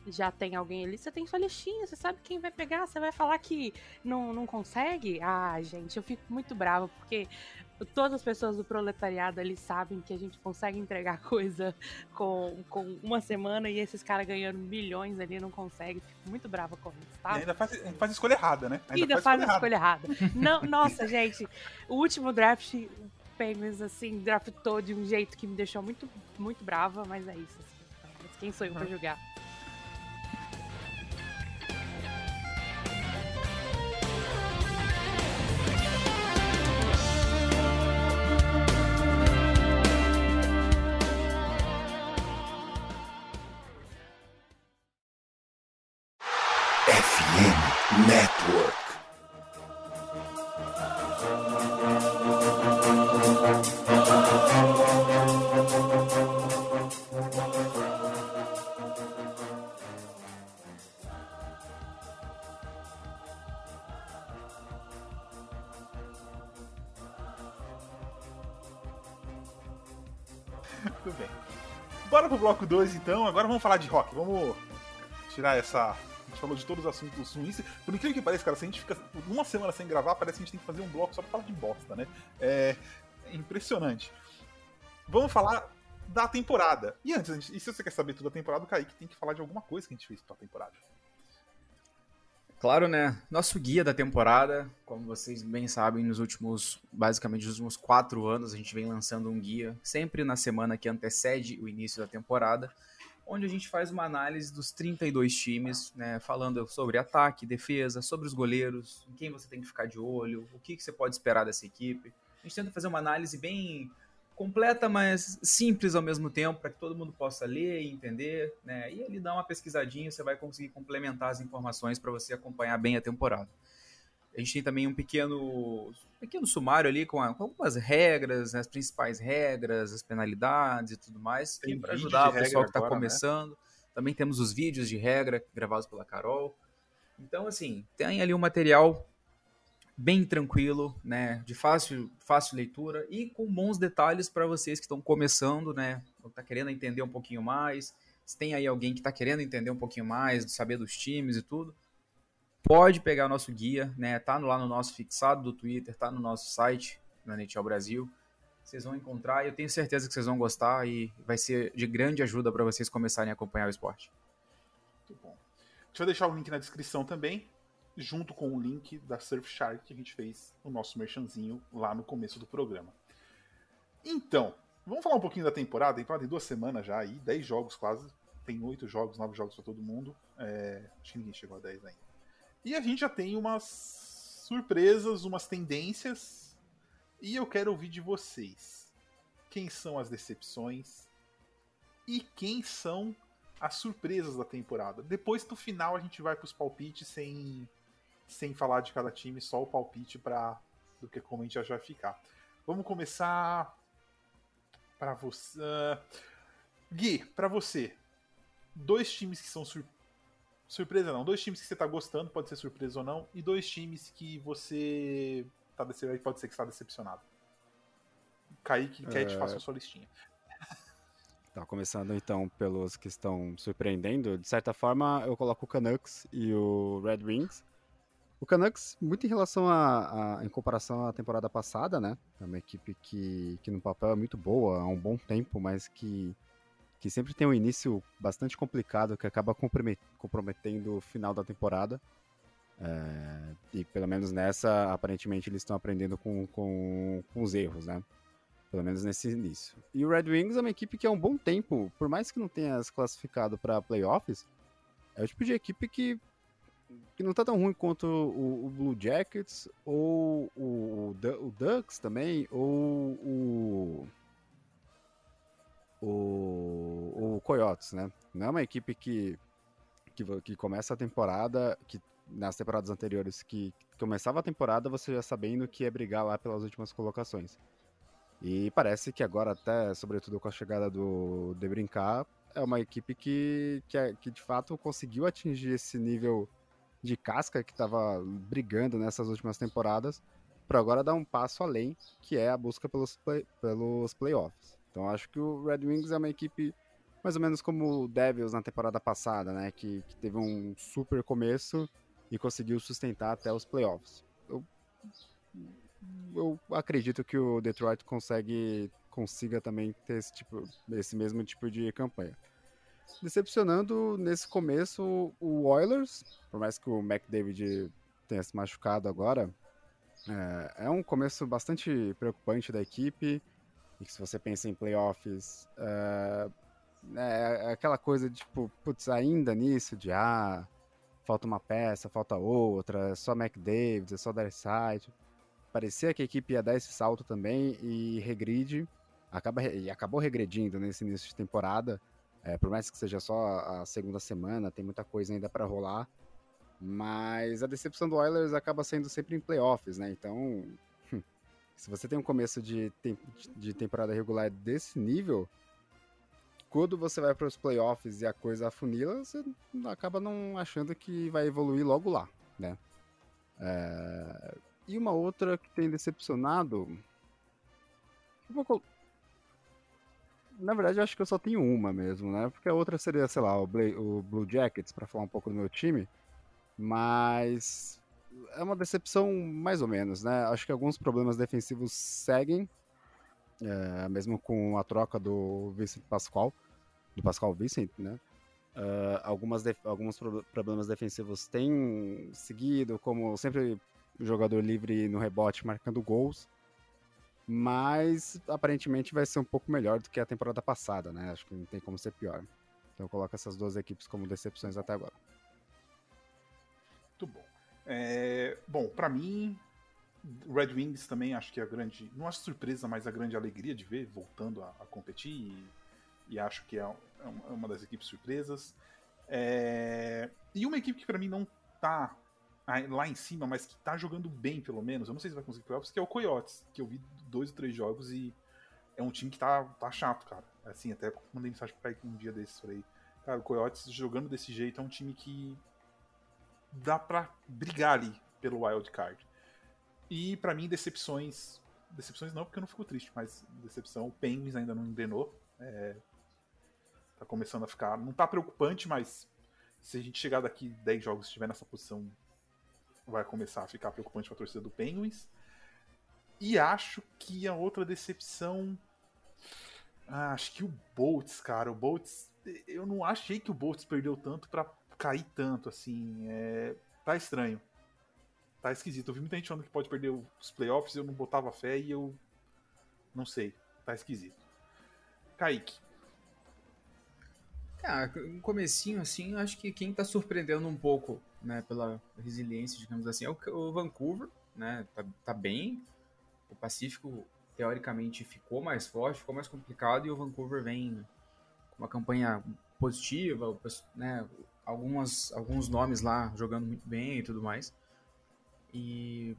já tem alguém ali, você tem sua listinha, você sabe quem vai pegar, você vai falar que não, não consegue. Ah, gente, eu fico muito brava, porque todas as pessoas do proletariado ali sabem que a gente consegue entregar coisa com, com uma semana e esses caras ganhando milhões ali não conseguem. Fico muito brava com isso, tá? E ainda faz, faz escolha errada, né? Ainda, ainda faz, faz a escolha errada. não, nossa, gente, o último draft, o Penguins, assim, draftou de um jeito que me deixou muito, muito brava, mas é isso. Assim, mas quem sou eu pra julgar? Bloco 2, então. Agora vamos falar de rock. Vamos tirar essa. A gente falou de todos os assuntos ruins. Por incrível que pareça, cara, se a gente fica uma semana sem gravar, parece que a gente tem que fazer um bloco só pra falar de bosta, né? É, impressionante. Vamos falar da temporada. E antes, e se você quer saber tudo da temporada, o Kaique tem que falar de alguma coisa que a gente fez pra temporada. Claro, né? Nosso guia da temporada, como vocês bem sabem, nos últimos, basicamente, nos últimos quatro anos, a gente vem lançando um guia, sempre na semana que antecede o início da temporada, onde a gente faz uma análise dos 32 times, né? Falando sobre ataque, defesa, sobre os goleiros, em quem você tem que ficar de olho, o que, que você pode esperar dessa equipe. A gente tenta fazer uma análise bem completa, mas simples ao mesmo tempo, para que todo mundo possa ler e entender, né? E ali dá uma pesquisadinha, você vai conseguir complementar as informações para você acompanhar bem a temporada. A gente tem também um pequeno, pequeno sumário ali com, a, com algumas regras, né, as principais regras, as penalidades e tudo mais, para ajudar o pessoal que está né? começando. Né? Também temos os vídeos de regra gravados pela Carol. Então, assim, tem ali um material bem tranquilo, né, de fácil, fácil leitura e com bons detalhes para vocês que estão começando, né, está querendo entender um pouquinho mais. Se tem aí alguém que está querendo entender um pouquinho mais, saber dos times e tudo, pode pegar nosso guia, né, tá lá no nosso fixado do Twitter, tá no nosso site, na NHL Brasil. Vocês vão encontrar e eu tenho certeza que vocês vão gostar e vai ser de grande ajuda para vocês começarem a acompanhar o esporte. Muito bom. Deixa eu deixar o link na descrição também junto com o link da Surfshark que a gente fez o nosso merchanzinho lá no começo do programa. Então, vamos falar um pouquinho da temporada. A temporada tem duas semanas já aí, 10 jogos quase. Tem 8 jogos, 9 jogos para todo mundo. É, acho que ninguém chegou a 10 ainda. E a gente já tem umas surpresas, umas tendências. E eu quero ouvir de vocês. Quem são as decepções? E quem são as surpresas da temporada? Depois do final a gente vai para os palpites sem sem falar de cada time, só o palpite para do que como a gente já vai ficar. Vamos começar para você. Uh, Gui, para você, dois times que são sur... surpresa não, dois times que você tá gostando, pode ser surpresa ou não, e dois times que você tá dece... pode ser que está decepcionado. Kaique, quer te faça a sua listinha. Tá, começando então pelos que estão surpreendendo. De certa forma, eu coloco o Canucks e o Red Wings. O Canucks, muito em relação a, a, em comparação à temporada passada, né? É uma equipe que, que no papel é muito boa há um bom tempo, mas que, que sempre tem um início bastante complicado que acaba comprometendo o final da temporada. É, e pelo menos nessa, aparentemente eles estão aprendendo com, com, com os erros, né? Pelo menos nesse início. E o Red Wings é uma equipe que há um bom tempo, por mais que não tenha se classificado para playoffs, é o tipo de equipe que que não tá tão ruim quanto o, o Blue Jackets, ou o, o, Ducks também, ou o, o, o Coyotes, né? Não é uma equipe que, que, que começa a temporada, que nas temporadas anteriores, que, que começava a temporada você já sabendo que ia brigar lá pelas últimas colocações. E parece que agora, até, sobretudo com a chegada do De Brincar, é uma equipe que, que, é, que de fato conseguiu atingir esse nível de casca que estava brigando nessas últimas temporadas, para agora dar um passo além, que é a busca pelos, play, pelos playoffs. Então acho que o Red Wings é uma equipe mais ou menos como o Devils na temporada passada, né? Que, que teve um super começo e conseguiu sustentar até os playoffs. Eu eu acredito que o Detroit consegue consiga também ter esse, tipo, esse mesmo tipo de campanha. Decepcionando nesse começo o Oilers, por mais que o McDavid tenha se machucado agora, é, é um começo bastante preocupante da equipe. E que se você pensa em playoffs, é, é aquela coisa de tipo, putz, ainda nisso, de ah, falta uma peça, falta outra, é só McDavid, é só Darside. Parecia que a equipe ia dar esse salto também e regride, acaba, e acabou regredindo nesse início de temporada. É, por mais que seja só a segunda semana, tem muita coisa ainda para rolar. Mas a decepção do Oilers acaba sendo sempre em playoffs, né? Então, se você tem um começo de, de temporada regular desse nível, quando você vai para os playoffs e a coisa afunila, você acaba não achando que vai evoluir logo lá, né? É... E uma outra que tem decepcionado. Vou... Na verdade, eu acho que eu só tenho uma mesmo, né? Porque a outra seria, sei lá, o, o Blue Jackets, para falar um pouco do meu time. Mas é uma decepção mais ou menos, né? Acho que alguns problemas defensivos seguem, é, mesmo com a troca do Vincent Pascoal, do Pascal Vincent, né? Uh, algumas alguns pro problemas defensivos têm seguido, como sempre o jogador livre no rebote marcando gols, mas aparentemente vai ser um pouco melhor do que a temporada passada, né? Acho que não tem como ser pior. Então eu coloco essas duas equipes como decepções até agora. Muito bom. É, bom, para mim, Red Wings também acho que é a grande. Não acho surpresa, mas a grande alegria de ver voltando a, a competir. E, e, acho que é, é, é uma das equipes surpresas. É, e uma equipe que para mim não tá lá em cima, mas que tá jogando bem, pelo menos. Eu não sei se vai conseguir playoffs, que é o Coyotes, que eu vi dois ou três jogos e é um time que tá, tá chato, cara. Assim, até mandei mensagem pro Kaique um dia desses, falei, cara, o Coyotes jogando desse jeito é um time que dá para brigar ali pelo wild card. E para mim decepções, decepções não porque eu não fico triste, mas decepção, o Penguins ainda não engrenou. É, tá começando a ficar, não tá preocupante, mas se a gente chegar daqui 10 jogos e estiver nessa posição, vai começar a ficar preocupante para a torcida do Penguins. E acho que a outra decepção. Ah, acho que o Bolts, cara. O Bolts. Eu não achei que o Bolts perdeu tanto para cair tanto, assim. É... Tá estranho. Tá esquisito. Eu vi muita gente falando que pode perder os playoffs, eu não botava fé e eu. Não sei. Tá esquisito. Kaique. Ah, um comecinho, assim, acho que quem tá surpreendendo um pouco, né, pela resiliência, digamos assim, é o, Vancouver, né, tá, tá bem. O Pacífico, teoricamente, ficou mais forte, ficou mais complicado, e o Vancouver vem com uma campanha positiva, né, algumas, alguns nomes lá jogando muito bem e tudo mais. E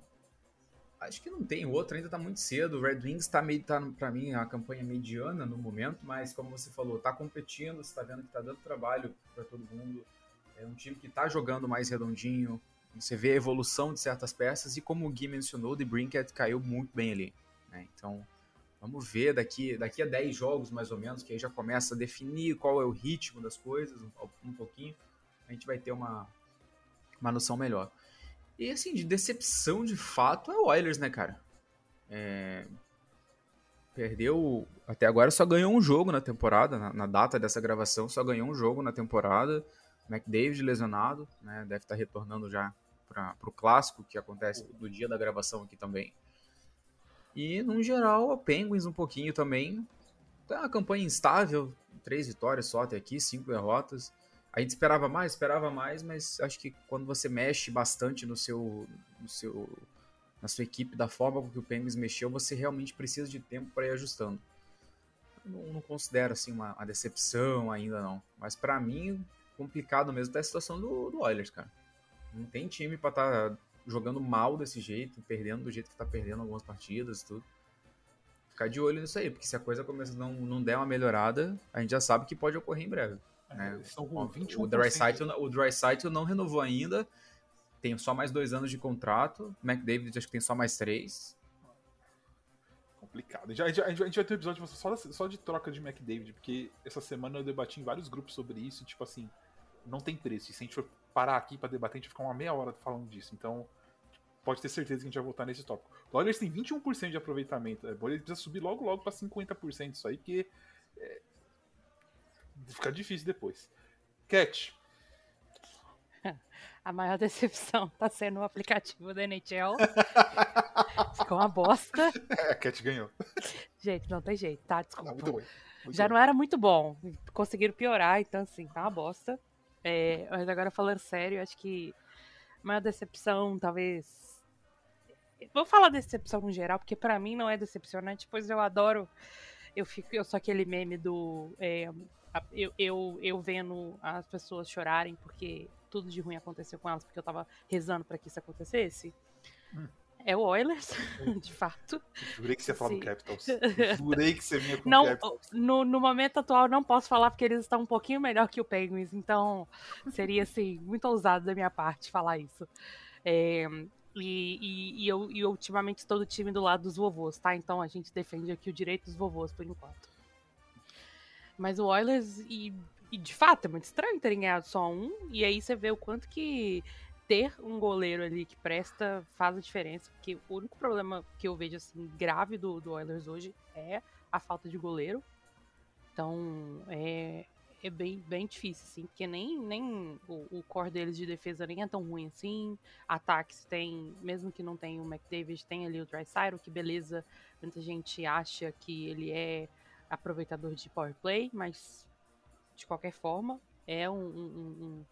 acho que não tem outro, ainda tá muito cedo. O Red Wings tá meio, tá, pra mim, a campanha mediana no momento, mas como você falou, tá competindo, você tá vendo que tá dando trabalho para todo mundo. É um time que tá jogando mais redondinho, você vê a evolução de certas peças, e como o Gui mencionou, o The Brinket caiu muito bem ali. Né? Então, vamos ver daqui, daqui a 10 jogos, mais ou menos, que aí já começa a definir qual é o ritmo das coisas, um, um pouquinho a gente vai ter uma, uma noção melhor. E assim, de decepção de fato é o Oilers, né, cara? É... Perdeu. Até agora só ganhou um jogo na temporada, na, na, data dessa gravação, só ganhou um jogo na temporada. McDavid lesionado, né? Deve estar retornando já para o clássico que acontece do dia da gravação aqui também. E, no geral, a Penguins um pouquinho também. Tá uma campanha instável, três vitórias só até aqui, cinco derrotas. A gente esperava mais, esperava mais, mas acho que quando você mexe bastante no seu, no seu, na sua equipe, da forma com que o Penguins mexeu, você realmente precisa de tempo para ir ajustando. Eu não, não considero assim uma, uma, decepção ainda não, mas para mim complicado mesmo tá a situação do, do Oilers, cara. Não tem time para estar tá jogando mal desse jeito, perdendo do jeito que tá perdendo algumas partidas e tudo. Ficar de olho nisso aí, porque se a coisa começa não, não der uma melhorada, a gente já sabe que pode ocorrer em breve. Né? Estão com 21%. O Dreisaitl, o Dreisaitl não renovou ainda, tem só mais dois anos de contrato. McDavid acho que tem só mais três. Complicado. Já, a, gente, a gente vai ter um episódio só, só de troca de McDavid, porque essa semana eu debati em vários grupos sobre isso, tipo assim, não tem preço. E se a gente for parar aqui para debater, a gente vai ficar uma meia hora falando disso. Então, pode ter certeza que a gente vai voltar nesse tópico. O Oilers tem 21% de aproveitamento. É bom, ele precisa subir logo, logo para 50% isso aí, porque é, fica difícil depois. Cat. A maior decepção tá sendo o aplicativo da NHL. Ficou uma bosta. É, a Cat ganhou. Gente, não tem jeito, tá? Desculpa. Não, muito bom. Muito Já bom. não era muito bom. Conseguiram piorar, então assim, tá uma bosta. É, mas agora falando sério, acho que a maior decepção, talvez. Vou falar decepção no geral, porque pra mim não é decepcionante, pois eu adoro. Eu fico, eu sou aquele meme do. é, eu, eu, eu vendo as pessoas chorarem porque tudo de ruim aconteceu com elas, porque eu tava rezando pra que isso acontecesse. Hum. É o Oilers, de fato. Jurei que você ia falar Sim. do Capitals. Jurei que você vinha com o Não, Capitals. no, no momento atual não posso falar porque eles estão um pouquinho melhor que o Penguins, então seria assim, muito ousado da minha parte falar isso. É, e, e, e eu, e ultimamente estou do time do lado dos vovôs, tá? Então a gente defende aqui o direito dos vovôs por enquanto. Mas o Oilers, e, e de fato, é muito estranho terem ganhado só um, e aí você vê o quanto que ter um goleiro ali que presta faz a diferença, porque o único problema que eu vejo assim grave do, do Oilers hoje é a falta de goleiro. Então é, é bem, bem difícil, assim, porque nem, nem o, o core deles de defesa nem é tão ruim assim. Ataques tem, mesmo que não tenha o McDavid, tem ali o Drysaitel, que beleza, muita gente acha que ele é aproveitador de power play, mas de qualquer forma é um, um,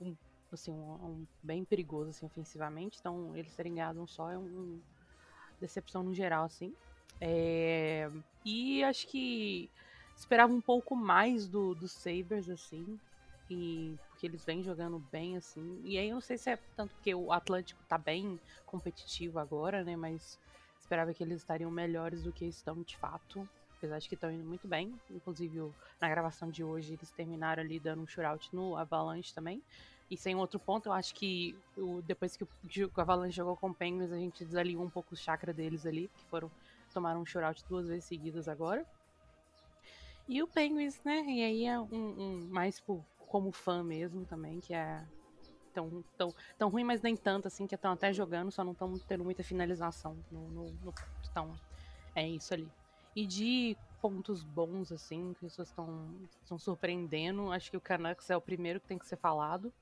um- um- assim, um, um bem perigoso assim, ofensivamente. Então eles terem ganhado um só é um, um decepção no geral, assim. É, e acho que esperava um pouco mais do, do Sabres, assim. E porque eles vêm jogando bem, assim. E aí eu não sei se é tanto porque o Atlântico tá bem competitivo agora, né? Mas esperava que eles estariam melhores do que estão de fato. Apesar de que estão indo muito bem. Inclusive, na gravação de hoje, eles terminaram ali dando um shootout no Avalanche também. E sem outro ponto, eu acho que o, depois que o, o Avalanche jogou com o Penguins, a gente desalinhou um pouco o chakra deles ali, que foram tomaram um shootout duas vezes seguidas agora. E o Penguins, né? E aí é um, um- mais por, como fã mesmo também, que é tão, tão, tão ruim, mas nem tanto assim, que estão até jogando, só não estão tendo muita finalização no, no, no. Então, é isso ali. E de pontos bons, assim, que as pessoas estão surpreendendo, acho que o Canucks é o primeiro que tem que ser falado.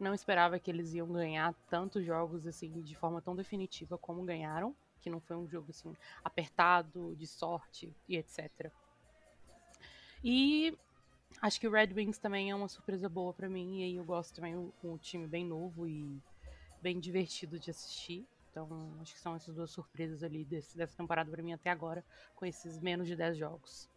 Não esperava que eles iam ganhar tantos jogos assim de forma tão definitiva como ganharam, que não foi um jogo assim apertado, de sorte e etc. E acho que o Red Wings também é uma surpresa boa pra mim, e aí eu gosto também um, um time bem novo e bem divertido de assistir. Então, acho que são essas duas surpresas ali desse- dessa temporada pra mim até agora, com esses menos de 10 jogos.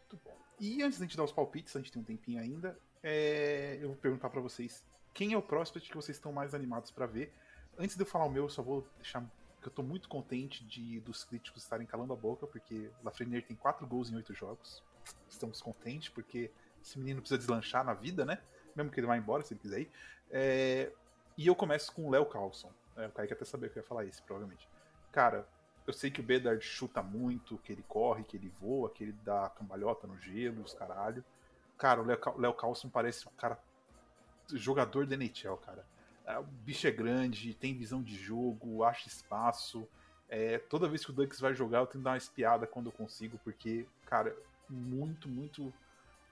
Muito bom. E antes da gente dar os palpites, a gente tem um tempinho ainda, é, eu vou perguntar pra vocês quem é o prospect que vocês estão mais animados pra ver. Antes de eu falar o meu, eu só vou deixar que eu tô muito contente de dos críticos estarem calando a boca, porque Lafreniere tem 4 gols em 8 jogos. Estamos contentes, porque esse menino precisa deslanchar na vida, né? Mesmo que ele vá embora, se ele quiser ir. É, E eu começo com o Léo Carlson. É, o Kaique até sabia que eu ia falar esse, provavelmente. Cara, eu sei que o Bedard chuta muito, que ele corre, que ele voa, que ele dá cambalhota no gelo, os caralho. Cara, o Léo Carlson parece um cara. jogador da NHL, cara. É, O bicho é grande, tem visão de jogo, acha espaço. É, toda vez que o Ducks vai jogar, eu tenho que dar uma espiada quando eu consigo, porque, cara, muito, muito.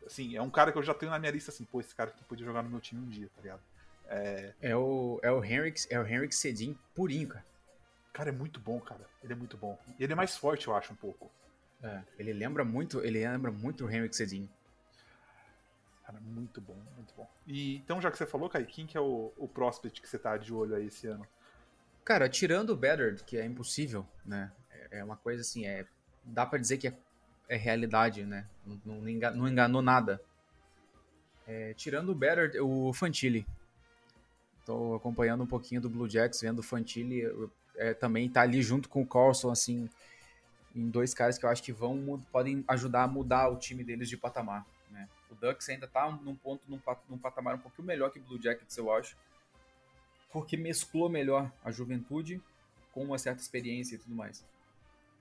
Assim, é um cara que eu já tenho na minha lista assim, pô, esse cara aqui podia jogar no meu time um dia, tá ligado? É, É o, é o Henrik, é o Henrik Sedin purinho, cara. cara, é muito bom, cara. Ele é muito bom. E ele é mais forte, eu acho, um pouco. É, ele lembra muito, ele lembra muito o Henrik Sedin. Cara, muito bom, muito bom. E então, já que você falou, Kai, quem que é o, o prospect que você tá de olho aí esse ano? Cara, tirando o Bedard, que é impossível, né? É é uma coisa assim, é, dá pra dizer que é, é realidade, né? Não, não enga- não enganou nada. É, tirando o Bedard, o Fantilli. Tô acompanhando um pouquinho do Blue Jacks, vendo o Fantilli eu- é, também tá ali junto com o Carlson, assim, em dois caras que eu acho que vão podem ajudar a mudar o time deles de patamar, né? O Ducks ainda tá num ponto, num, num patamar um pouquinho melhor que o Blue Jackets, eu acho porque mesclou melhor a juventude com uma certa experiência e tudo mais.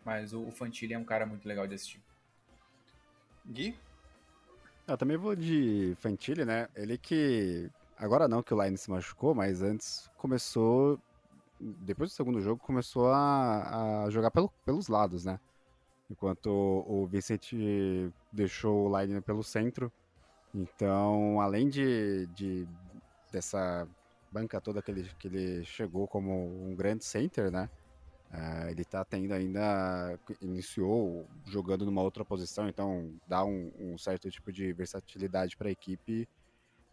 Mas o, o Fantilli é um cara muito legal de assistir. Gui? Eu também vou de Fantilli, né? Ele que. Agora não que o Line se machucou, mas antes começou depois do segundo jogo, começou a, a jogar pelo, pelos lados, né? Enquanto o, o Vicente deixou o Lightning pelo centro. Então, além de, de dessa banca toda que ele, que ele chegou como um grande center, né? Uh, ele tá tendo ainda. Iniciou jogando numa outra posição, então dá um, um certo tipo de versatilidade para a equipe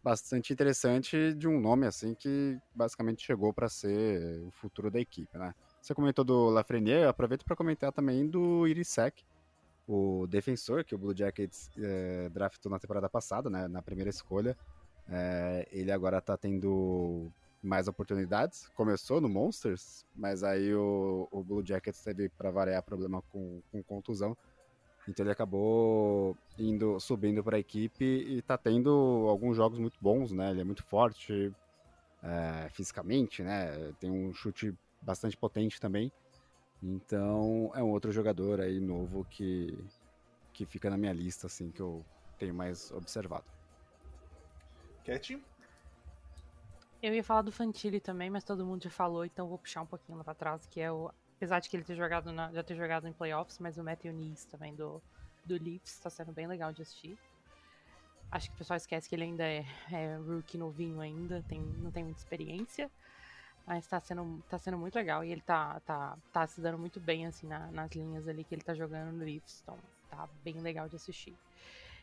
bastante interessante de um nome assim que basicamente chegou para ser o futuro da equipe, né? Você comentou do Lafreniere, aproveito para comentar também do Irisek, o defensor que o Blue Jackets é, draftou na temporada passada, né, na primeira escolha. É, ele agora está tendo mais oportunidades. Começou no Monsters, mas aí o, o Blue Jackets teve para variar problema com, com contusão. Então ele acabou indo subindo para a equipe e está tendo alguns jogos muito bons, né? Ele é muito forte é, fisicamente, né? Tem um chute bastante potente também. Então é um outro jogador aí novo que, que fica na minha lista, assim, que eu tenho mais observado. Cat? Eu ia falar do Fantilli também, mas todo mundo já falou, então vou puxar um pouquinho lá pra trás, que é o Apesar de que ele ter jogado na, já ter jogado em playoffs, mas o Matthew Nees também do, do Leafs está sendo bem legal de assistir. Acho que o pessoal esquece que ele ainda é, é rookie novinho ainda, tem, não tem muita experiência. Mas tá sendo, tá sendo muito legal. E ele tá, tá, tá se dando muito bem, assim, na, nas linhas ali que ele tá jogando no Leafs. Então, tá bem legal de assistir.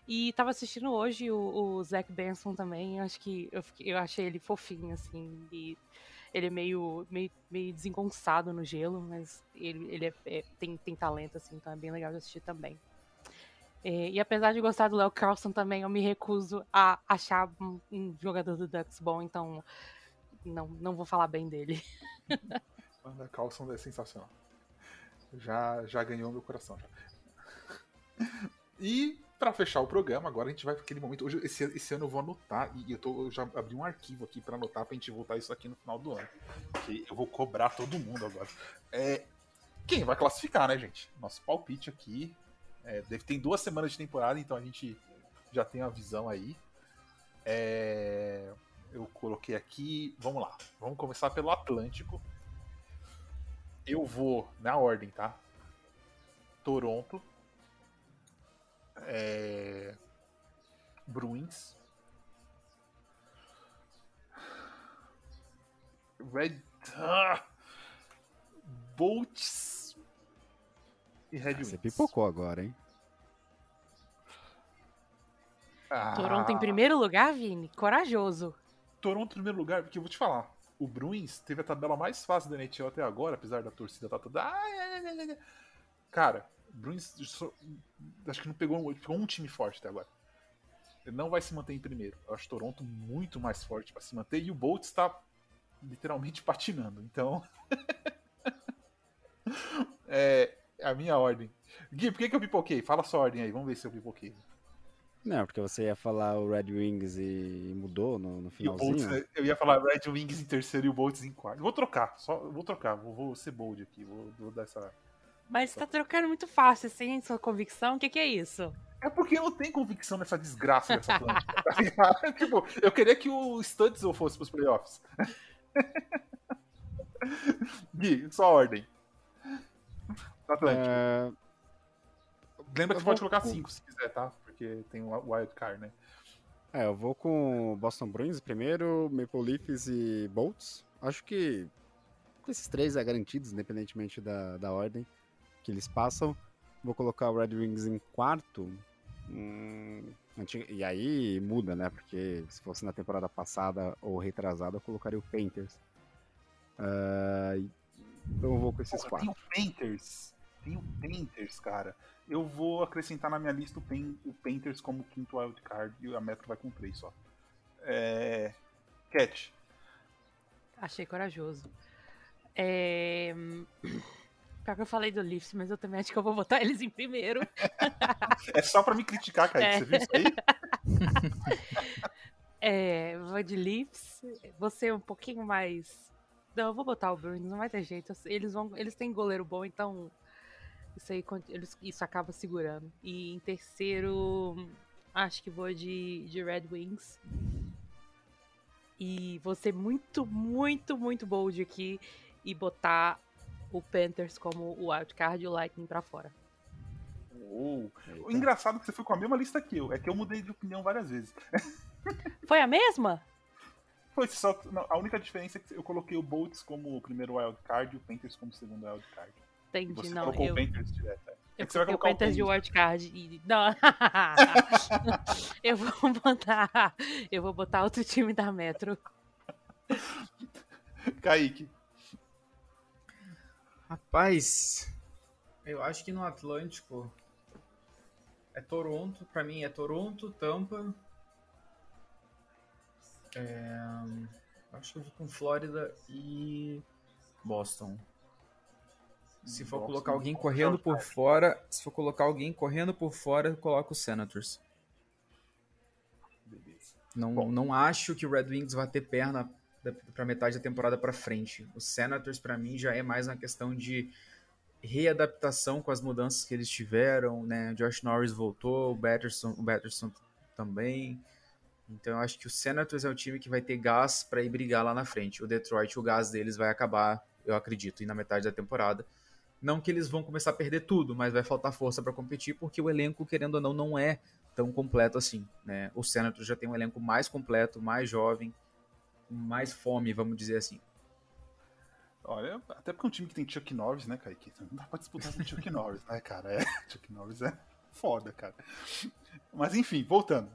E tava assistindo hoje o, o Benson também. Acho que eu, eu achei ele fofinho, assim. E ele é meio, meio, meio desengonçado no gelo, mas ele, ele é, é, tem, tem talento, assim, então é bem legal de assistir também. É, e apesar de gostar do Léo Carlson também, eu me recuso a achar um, um, jogador do Ducks bom, então não, não vou falar bem dele. O Léo Carlson é sensacional. Já, já ganhou meu coração. Já. E para fechar o programa, agora a gente vai para aquele momento. Hoje, esse, esse ano eu vou anotar, e eu, tô, eu já abri um arquivo aqui para anotar pra gente voltar isso aqui no final do ano. Que eu vou cobrar todo mundo agora. É, quem vai classificar, né, gente? Nosso palpite aqui. É, deve, tem duas semanas de temporada, então a gente já tem a visão aí. É, eu coloquei aqui. Vamos lá. Vamos começar pelo Atlântico. Eu vou na ordem, tá? Toronto, é... Bruins. Red. Ah! Bolts. E Red Wings. Você pipocou agora, hein? Ah. Toronto em primeiro lugar, Vini? Corajoso. Toronto em primeiro lugar, porque eu vou te falar. O Bruins teve a tabela mais fácil da NHL até agora, apesar da torcida estar tá toda. Cara, Bruins só, acho que não pegou, pegou um time forte até agora. Ele não vai se manter em primeiro. Eu acho Toronto muito mais forte para se manter e o Bolt está literalmente patinando. Então, é a minha ordem. Gui, por que, que eu pipoquei? Fala sua ordem aí, vamos ver se eu pipoquei. Não, porque você ia falar o Red Wings e mudou no, no finalzinho. Bolts, eu ia falar Red Wings em terceiro e o Bolts em quarto. Vou trocar, só vou trocar, vou, vou ser bold aqui, vou, vou dar essa mas você tá trocando muito fácil, sem sua convicção. O que, que é isso? É porque eu não tenho convicção nessa desgraça dessa planta. tá tipo, eu queria que o Stutzel fosse pros playoffs. Gui, sua ordem. Atlético. É... Lembra que você pode colocar 5 se quiser, tá? Porque tem o wild card, né? É, eu vou com Boston Bruins primeiro, Maple Leafs e Bolts. Acho que esses três é garantidos, independentemente da, da ordem que eles passam. Vou colocar o Red Wings em quarto. Hum, e aí muda, né? Porque se fosse na temporada passada ou retrasada, eu colocaria o Painters. Uh, então eu vou com esses quatro. Tem o Painters. Tem o Painters, cara. Eu vou acrescentar na minha lista o, Pain, o Painters como quinto wildcard e a Metro vai com três só. É... Cat. Achei corajoso. É... Pior que eu falei do Leafs, mas eu também acho que eu vou botar eles em primeiro. é só pra me criticar, Kaique. É. Você viu isso aí? é, vou de Leafs. Você um pouquinho mais. Não, eu vou botar o Bruins, não vai ter jeito. Eles, vão, eles têm goleiro bom, então isso aí eles, isso acaba segurando. E em terceiro, acho que vou de, de Red Wings. E vou ser muito, muito, muito bold aqui e botar o Panthers como o wildcard e o Lightning pra fora. Oh. O engraçado é que você foi com a mesma lista que eu, é que eu mudei de opinião várias vezes. Foi a mesma? Foi só. Não, a única diferença é que eu coloquei o Bolts como o primeiro wildcard e o Panthers como o segundo wildcard. Entendi, Você não. colocou Eu, o Panthers direto. é. É eu que você vai coloquei o colocar o Panthers de wildcard e. Não. eu vou botar. Eu vou botar outro time da Metro. Kaique. Rapaz, eu acho que no Atlântico é Toronto, pra mim é Toronto, Tampa. É, acho que eu vou com Flórida e Boston. Se for Boston, colocar alguém correndo por fora, se for colocar alguém correndo por fora, eu coloco o Senators. Não, Bom. não acho que o Red Wings vai ter perna pra metade da temporada pra frente. O Senators, pra mim, já é mais uma questão de readaptação com as mudanças que eles tiveram, né? Josh Norris voltou, o Batterson, o Batterson também. Então eu acho que o Senators é o time que vai ter gás pra ir brigar lá na frente. O Detroit, o gás deles vai acabar, eu acredito, e na metade da temporada. Não que eles vão começar a perder tudo, mas vai faltar força pra competir, porque o elenco, querendo ou não, não é tão completo assim, né? O Senators já tem um elenco mais completo, mais jovem, mais fome, vamos dizer assim. Olha, até porque é um time que tem Chuck Norris, né, Kaique? Não dá pra disputar com Chuck Norris, né, cara? É, Chuck Norris é foda, cara. Mas enfim, voltando.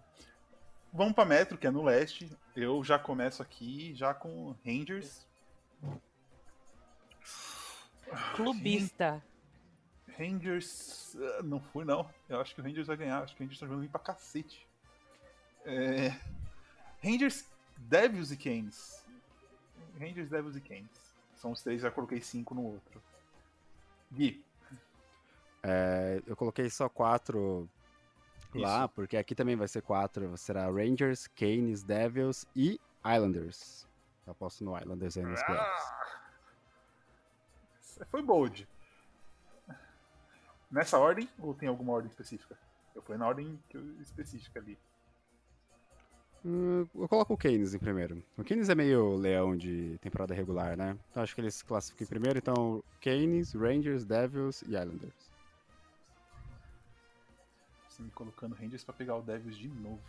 Vamos pra Metro, que é no leste. Eu já começo aqui já com Rangers. Clubista. Rangers. ah, Não fui, não. Eu acho que o Rangers vai ganhar. Acho que o Rangers tá jogando bem pra cacete. É... Rangers, Devils e Canes. Rangers, Devils e Canes. São os três, já coloquei cinco no outro. Gui. É, eu coloquei só quatro lá, porque aqui também vai ser quatro. Será Rangers, Canes, Devils e Islanders. Eu aposto no Islanders aí nos playoffs. Ah! Você foi bold. Nessa ordem ou tem alguma ordem específica? Eu fui na ordem específica ali. Eu coloco o Canes em primeiro. O Canes é meio leão de temporada regular, né? Então acho que eles se classificam em primeiro. Então, Canes, Rangers, Devils e Islanders. Você me colocando Rangers pra pegar o Devils de novo.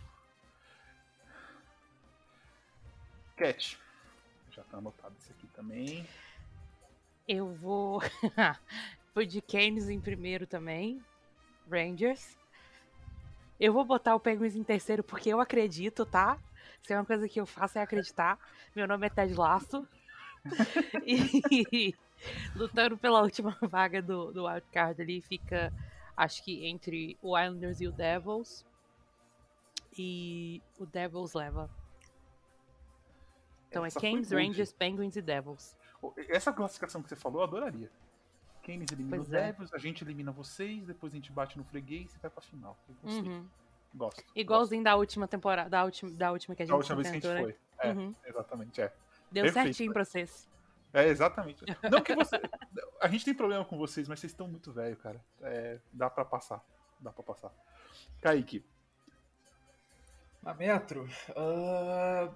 Cat. Já tá anotado esse aqui também. Eu vou. Fui de Canes em primeiro também. Rangers. Eu vou botar o Penguins em terceiro porque eu acredito, tá? Se é uma coisa que eu faço é acreditar. Meu nome é Ted Laço. e lutando pela última vaga do, do wildcard ali fica, acho que entre o Islanders e o Devils. E o Devils leva. Então Essa é foi Canes, bold. Rangers, Penguins e Devils. Essa classificação que você falou, eu adoraria. Canes elimina Pois os é. Devils, a gente elimina vocês, depois a gente bate no freguês e vai pra final. Uhum. Gosto. Igualzinho da última temporada, da última, da última que a gosto. gente Da última vez que a gente né? foi. É, Uhum. exatamente, é. Deu Perfeito. certinho pra vocês. É, exatamente. Não que você. A gente tem problema com vocês, mas vocês estão muito velho, cara. É, dá pra passar. Dá pra passar. Kaique. Na Metro, ah,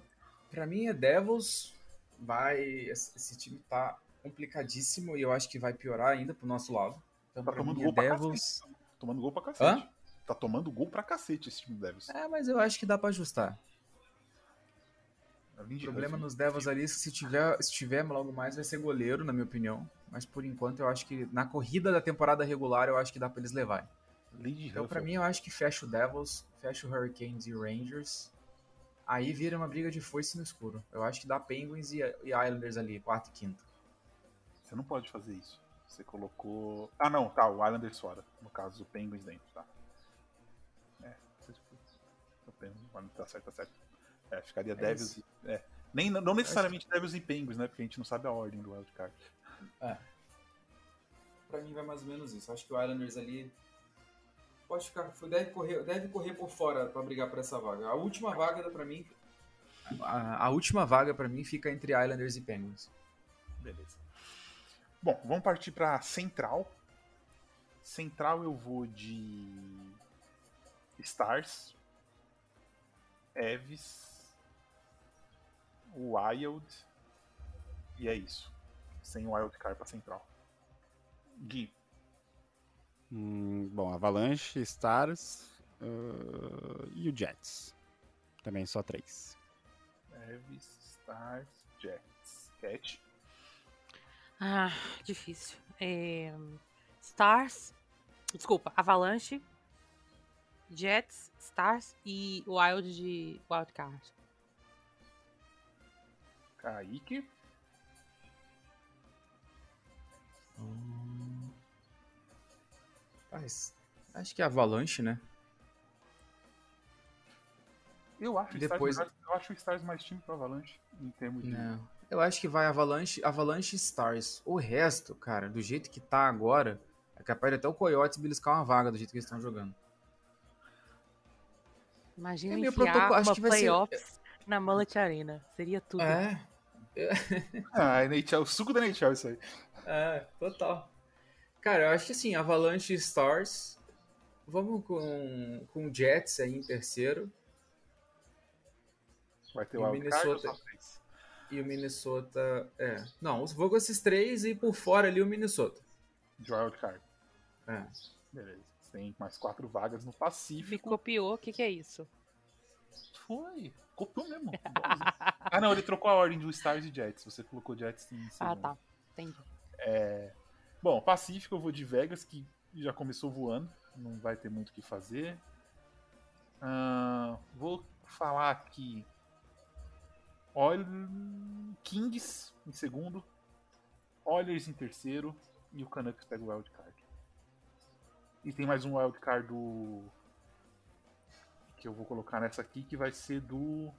pra mim é Devils. Vai. Esse time tá complicadíssimo e eu acho que vai piorar ainda pro nosso lado. Então, Tá tomando é gol pra Devils. cacete. Tomando gol pra cacete. Hã? Tá tomando gol pra cacete esse time do Devils. É, mas eu acho que dá pra ajustar. É O problema nos Devils ali, se tiver, se tiver logo mais, vai ser goleiro, na minha opinião. Mas por enquanto eu acho que na corrida da temporada regular eu acho que dá pra eles levarem. Então pra mim eu acho que fecha o Devils, fecha o Hurricanes e o Rangers. Aí vira uma briga de foice no escuro. Eu acho que dá Penguins e, e Islanders ali, quarto e quinto. Você não pode fazer isso. Você colocou. Ah, não, tá. O Islanders fora. No caso, o Penguins dentro, tá. É, você- o Penguins, tá certo, tá certo. É, ficaria Devils isso. e. É. Nem, não necessariamente Devils e Penguins, né? Porque a gente não sabe a ordem do wildcard. Pra mim vai mais ou menos isso. Acho que o Islanders ali pode ficar, deve correr, deve correr por fora pra brigar por essa vaga. A última vaga pra mim, a, a última vaga para mim fica entre Islanders e Penguins. Beleza. Bom, vamos partir pra Central. Central eu vou de. Stars. Eves. Wild. E é isso. sem wildcard pra central. Gui. Hum, bom, Avalanche, Stars uh, e o Jets. Também só três. Evs, Stars, Jets. Cat. Ah, difícil. É, Stars. Desculpa, Avalanche, Jets, Stars e Wild de Wildcard. Kaique. Hum. Mas, acho que é Avalanche, né? Eu acho, Depois- Stars, eu acho o Stars mais time pro Avalanche em termos de. Não. Eu acho que vai Avalanche, Avalanche Stars. O resto, cara, do jeito que tá agora, é capaz de até o Coyotes beliscar uma vaga do jeito que eles estão jogando. Imagina É meio enfiar protocolo- acho que vai ser- playoffs na Mullet Arena. Seria tudo. É, Ah, NHL, o suco da NHL isso aí. é, total. Cara, eu acho que assim, Avalanche Stars. Vamos com, com Jets aí em terceiro. Vai ter o Minnesota? três? E o Minnesota. É. Não, vou com esses três e por fora ali o Minnesota. De wildcard. É. Beleza. Você tem mais quatro vagas no Me Pacífico. copiou, o que, que é isso? Foi. Copiou mesmo. Ah, não, ele trocou a ordem do Stars e Jets. Você colocou Jets em segundo. Ah, tá. Entendi. Bom, Pacífico eu vou de Vegas, que já começou voando. Não vai ter muito o que fazer. Ah, vou falar aqui. Oil... Kings em segundo. Oilers em terceiro. E o Canucks pega o wildcard. E tem mais um wildcard do. Que eu vou colocar nessa aqui, que vai ser do.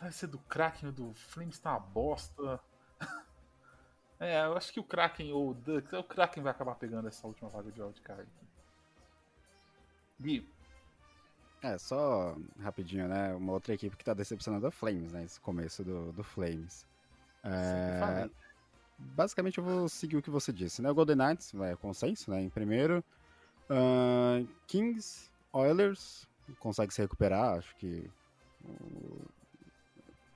Vai ser do Kraken, do Flames tá uma bosta. É, eu acho que o Kraken ou o Ducks, o Kraken vai acabar pegando essa última vaga de wildcard. Gui, É, só rapidinho, né? Uma outra equipe que tá decepcionando é o Flames, né? Esse começo do, do Flames. É, basicamente eu vou seguir o que você disse, né? O Golden Knights vai consenso, né? Em primeiro. Ahn, Kings, Oilers, consegue se recuperar, acho que.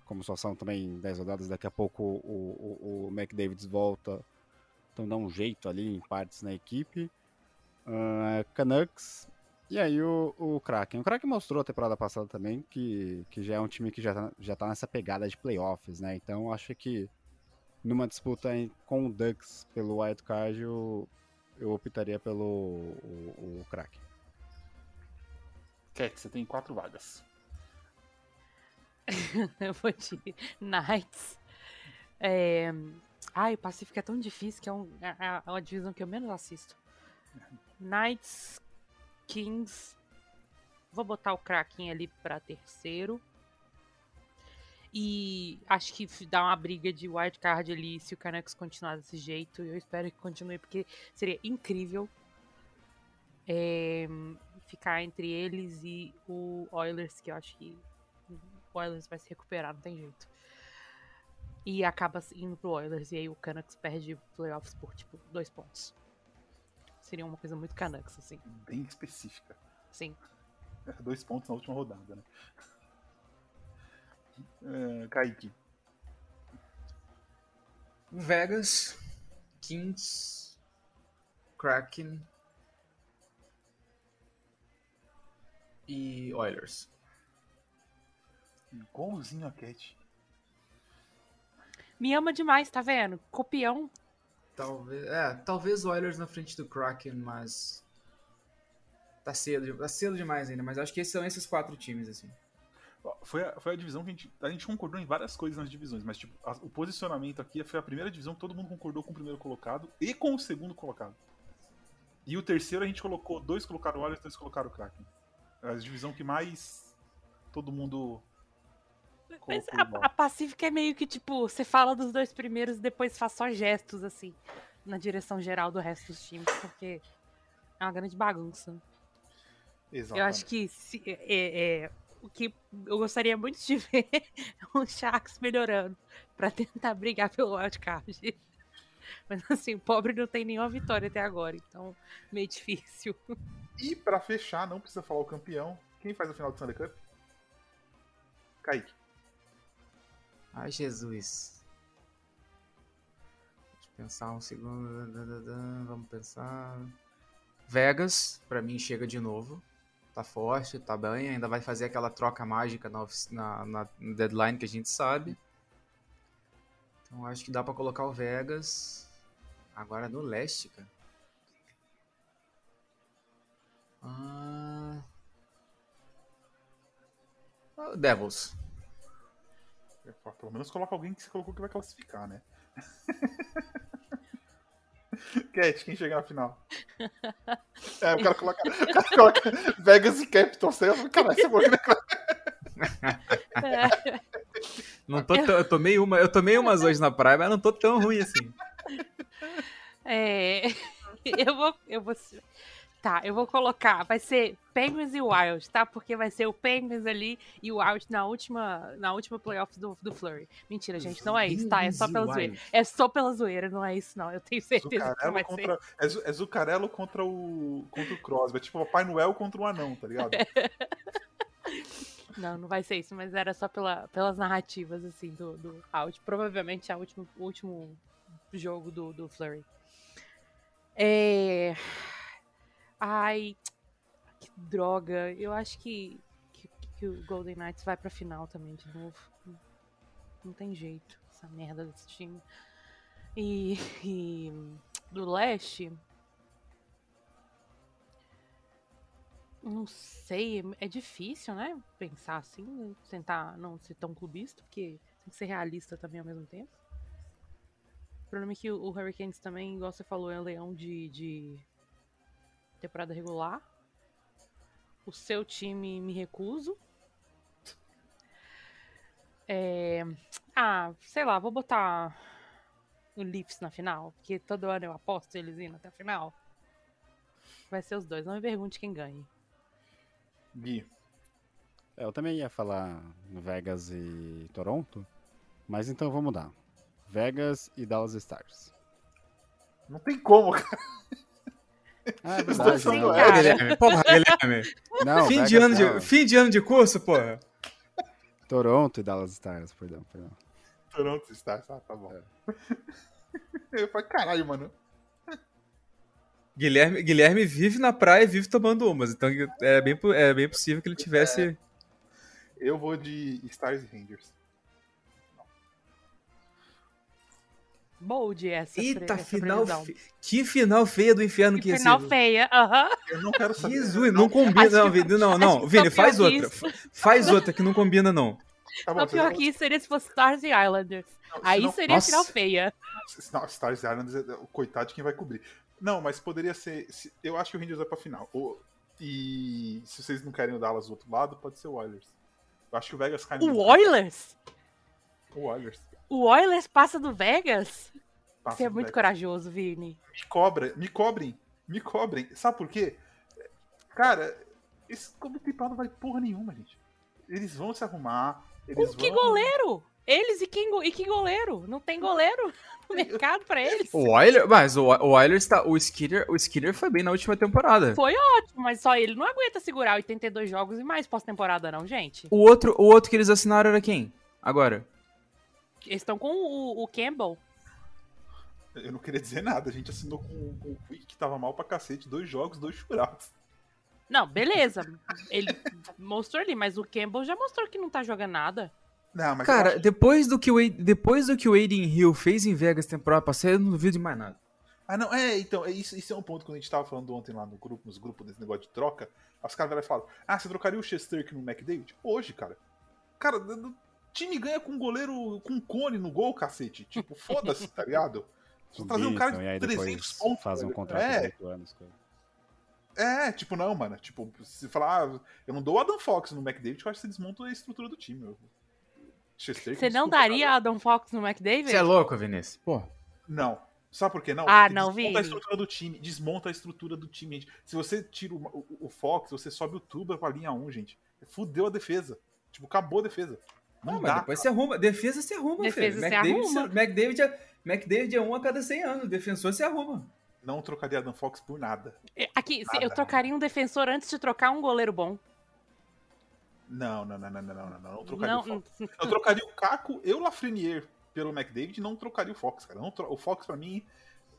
Como só são também 10 rodadas, daqui a pouco o, o, o McDavids volta. Então dá um jeito ali em partes na equipe. Ah, Canucks. E aí o, o Kraken. O Kraken mostrou a temporada passada também que, que já é um time que já tá, já tá nessa pegada de playoffs, né? Então acho que numa disputa em- com o Ducks pelo wild card, eu, eu optaria pelo o, o Kraken. Cat, você tem quatro vagas. Eu vou de Knights. É... Ai, o Pacífico é tão difícil que é, um, é é uma divisão que eu menos assisto. Knights, Kings. Vou botar o Kraken ali pra terceiro. E acho que dá uma briga de wildcard ali se o Canucks continuar desse jeito. Eu espero que continue, porque seria incrível é, ficar entre eles e o Oilers, que eu acho que o Oilers vai se recuperar, não tem jeito. E acaba indo pro Oilers, e aí o Canucks perde playoffs por, tipo, dois pontos. Seria uma coisa muito Canucks, assim. Bem específica. Sim. Dois pontos na última rodada, né? É, Kaique. Vegas, Kings, Kraken e Oilers. Igualzinho a Cat. Me ama demais, tá vendo? Copião. Talvez, é, talvez Oilers na frente do Kraken, mas tá cedo, tá cedo demais ainda, mas acho que esses são esses quatro times assim. Foi a, foi a divisão que a gente. A gente concordou em várias coisas nas divisões, mas tipo, a- o posicionamento aqui foi a primeira divisão que todo mundo concordou com o primeiro colocado e com o segundo colocado. E o terceiro a gente colocou dois colocaram o Oilers, dois colocaram o Kraken. É a divisão que mais todo mundo Mas a, igual. a Pacífica é meio que, tipo, você fala dos dois primeiros e depois faz só gestos, assim, na direção geral do resto dos times, porque é uma grande bagunça. Eu acho que se- é, é, o que eu gostaria muito de ver é o Sharks melhorando pra tentar brigar pelo wildcard. Mas assim, o pobre não tem nenhuma vitória até agora, então meio difícil. E pra fechar, não precisa falar o campeão. Quem faz a final do Sunday Cup? Kaique. Ai, Jesus. Pensar um segundo. Vamos pensar. Vegas, pra mim, chega de novo. Tá forte, tá bem. Ainda vai fazer aquela troca mágica na, na, na deadline que a gente sabe. Então acho que dá pra colocar o Vegas. Agora no leste, cara. Ah... Devils. Pelo menos coloca alguém que você colocou que vai classificar, né? Cat, quem chega na final? É, o cara coloca, o cara coloca Vegas e Capitol. Você cara, essa boca Não tô tão, eu tomei uma, eu tomei umas hoje na praia, mas não tô tão ruim assim. É, eu vou, eu vou Tá, eu vou colocar, vai ser Penguins e Wild, tá? Porque vai ser o Penguins ali e o Wild na última, na última playoffs do, do Flurry. Mentira, gente, não é isso, tá? É só pela zoeira. É só pela zoeira, não é isso, não. Eu tenho certeza Zucarello que vai contra, ser. É, Zucarello contra o, contra o Crosby. É tipo o Papai Noel contra o anão, tá ligado? Não, não vai ser isso, mas era só pela, pelas narrativas, assim, do, do Out. Provavelmente é o último, último jogo do, do Flurry. É... Ai, que droga. Eu acho que, que, que o Golden Knights vai pra final também de novo. Não tem jeito, essa merda desse time. E, e do leste. Não sei, é difícil, né? Pensar assim, tentar não ser tão clubista, porque tem que ser realista também ao mesmo tempo. O problema é que o Hurricanes também, igual você falou, é um leão de, de temporada regular. O seu time me recuso. É... Ah, sei lá, vou botar o Leafs na final, porque todo ano eu aposto eles indo até a final. Vai ser os dois, não me pergunte quem ganhe. Gui. É, eu também ia falar Vegas e Toronto, mas então vamos mudar. Vegas e Dallas Stars. Não tem como, cara. Ah, é verdade. Sim, Porra, Guilherme. Porra, Guilherme. Não, fim, de ano de, fim de ano de curso, porra. Toronto e Dallas Stars, perdão, perdão. Toronto Stars, ah, tá bom. É. Eu falei, caralho, mano. Guilherme, Guilherme vive na praia e vive tomando umas, então é bem, é bem possível que ele tivesse. É. Eu vou de Stars e Rangers. Bold essa. Eita, essa final. Fe... Que final feia do inferno que, que Final feia, aham. Uh -huh. Eu não quero saber. Jesus, não, não combina, não, Vini. Não, não. Vini, faz outra. Faz outra que não combina, não. Tá bom, pior que isso seria se fosse Stars e Islanders. Não, Aí não... seria Nossa. final feia. Não, Stars e Islanders, é, o coitado de quem vai cobrir. Não, mas poderia ser. Eu acho que o Rangers vai pra final. E se vocês não querem o Dallas do outro lado, pode ser o Oilers. Eu acho que o Vegas cai no. O Oilers? O Oilers. O Oilers passa do Vegas? Passa Você é muito Vegas. corajoso, Vini. Me cobra, me cobrem, me cobrem. Sabe por quê? Cara, esse comitê não vai porra nenhuma, gente. Eles vão se arrumar. Eles Com que goleiro? Eles e, quem, e que goleiro? Não tem goleiro no mercado pra eles. O Oilers, mas o, o Oilers tá. O Skinner, o Skinner foi bem na última temporada. Foi ótimo, mas só ele não aguenta segurar 82 jogos e mais pós-temporada, não, gente. O outro, o outro que eles assinaram era quem? Agora? Eles estão com o, o, Campbell. Eu não queria dizer nada, a gente assinou com, com o Quick que tava mal pra cacete, dois jogos, dois churados. Não, beleza. Ele mostrou ali, mas o Campbell já mostrou que não tá jogando nada. Não, Cara, acho... depois, do que o, depois do que o Aiden Hill fez em Vegas temporada passada, eu não duvido de mais nada. Ah, não, é, então, é, isso, isso é um ponto que a gente tava falando ontem lá no grupo, nos grupos desse negócio de troca. Os caras falam, ah, você trocaria o Chester no McDavid? Hoje, cara. Cara, time ganha com um goleiro com um cone no gol, cacete. Tipo, foda-se, tá ligado? Só trazer um cara de 300 pontos. Faz um contrato é. de 8 anos. É, tipo, não, mano. Tipo, se falar, ah, eu não dou o Adam Fox no McDavid, eu acho que você desmonta a estrutura do time. Eu... Você não daria cara. Adam Fox no McDavid? Você é louco, Vinícius? Pô. Não. Sabe por quê? Não. Ah, não, vi. Desmonta a estrutura do time. Desmonta a estrutura do time, gente. Se você tira o, o, o Fox, você sobe o Tuber pra linha 1, gente. Fudeu a defesa. Tipo, acabou a defesa. Não, não mas depois você arruma. Defesa se arruma, Defesa filho. McDavid, arruma. McDavid, é, McDavid é um a cada 100 anos. Defensor se arruma. Não trocaria Adam Fox por nada. É, aqui, nada. eu trocaria um defensor antes de trocar um goleiro bom. Não, não, não, não, não, não, não. não trocaria não, o Fox. Eu trocaria o Caco e o Lafreniere pelo McDavid, não trocaria o Fox, cara. Não tro... O Fox, pra mim,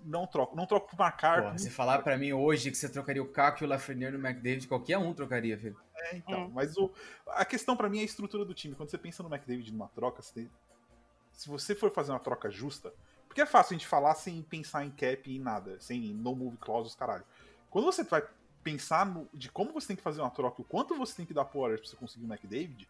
não troco. Não troco por Macarpo. Se falar pra mim hoje que você trocaria o Caco e o Lafreniere no McDavid, qualquer um trocaria, filho. É, então. Mas o... a questão pra mim é a estrutura do time. Quando você pensa no McDavid numa troca, você tem... se você for fazer uma troca justa, porque é fácil a gente falar sem pensar em cap e em nada, sem no move clauses, caralho. Quando você vai pensar no, de como você tem que fazer uma troca, o quanto você tem que dar pro Warriors pra você conseguir o McDavid,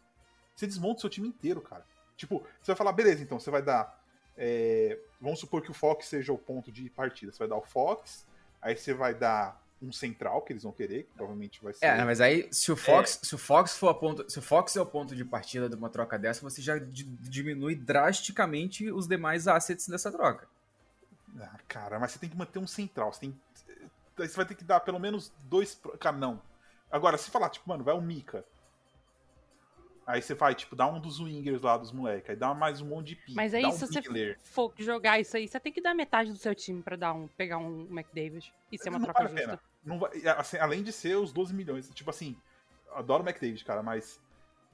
você desmonta o seu time inteiro, cara. Tipo, você vai falar, beleza, então você vai dar. É, vamos supor que o Fox seja o ponto de partida. Você vai dar o Fox, aí você vai dar um central que eles vão querer, que provavelmente vai ser. É, mas aí se o Fox, é. se o Fox for a ponto, se o Fox é o ponto de partida de uma troca dessa, você já diminui drasticamente os demais assets dessa troca. Ah, cara, mas você tem que manter um central, você tem aí você vai ter que dar pelo menos dois, cara, não. Agora, se falar tipo, mano, vai o Mika. Aí você vai, tipo, dar um dos wingers lá dos moleques, aí dá mais um monte de pique. Mas aí, um se você for jogar isso aí, você tem que dar metade do seu time pra dar um, pegar um McDavid e ser uma não troca vale justa. Não vai, assim, além de ser os 12 milhões. Tipo assim, adoro o McDavid, cara, mas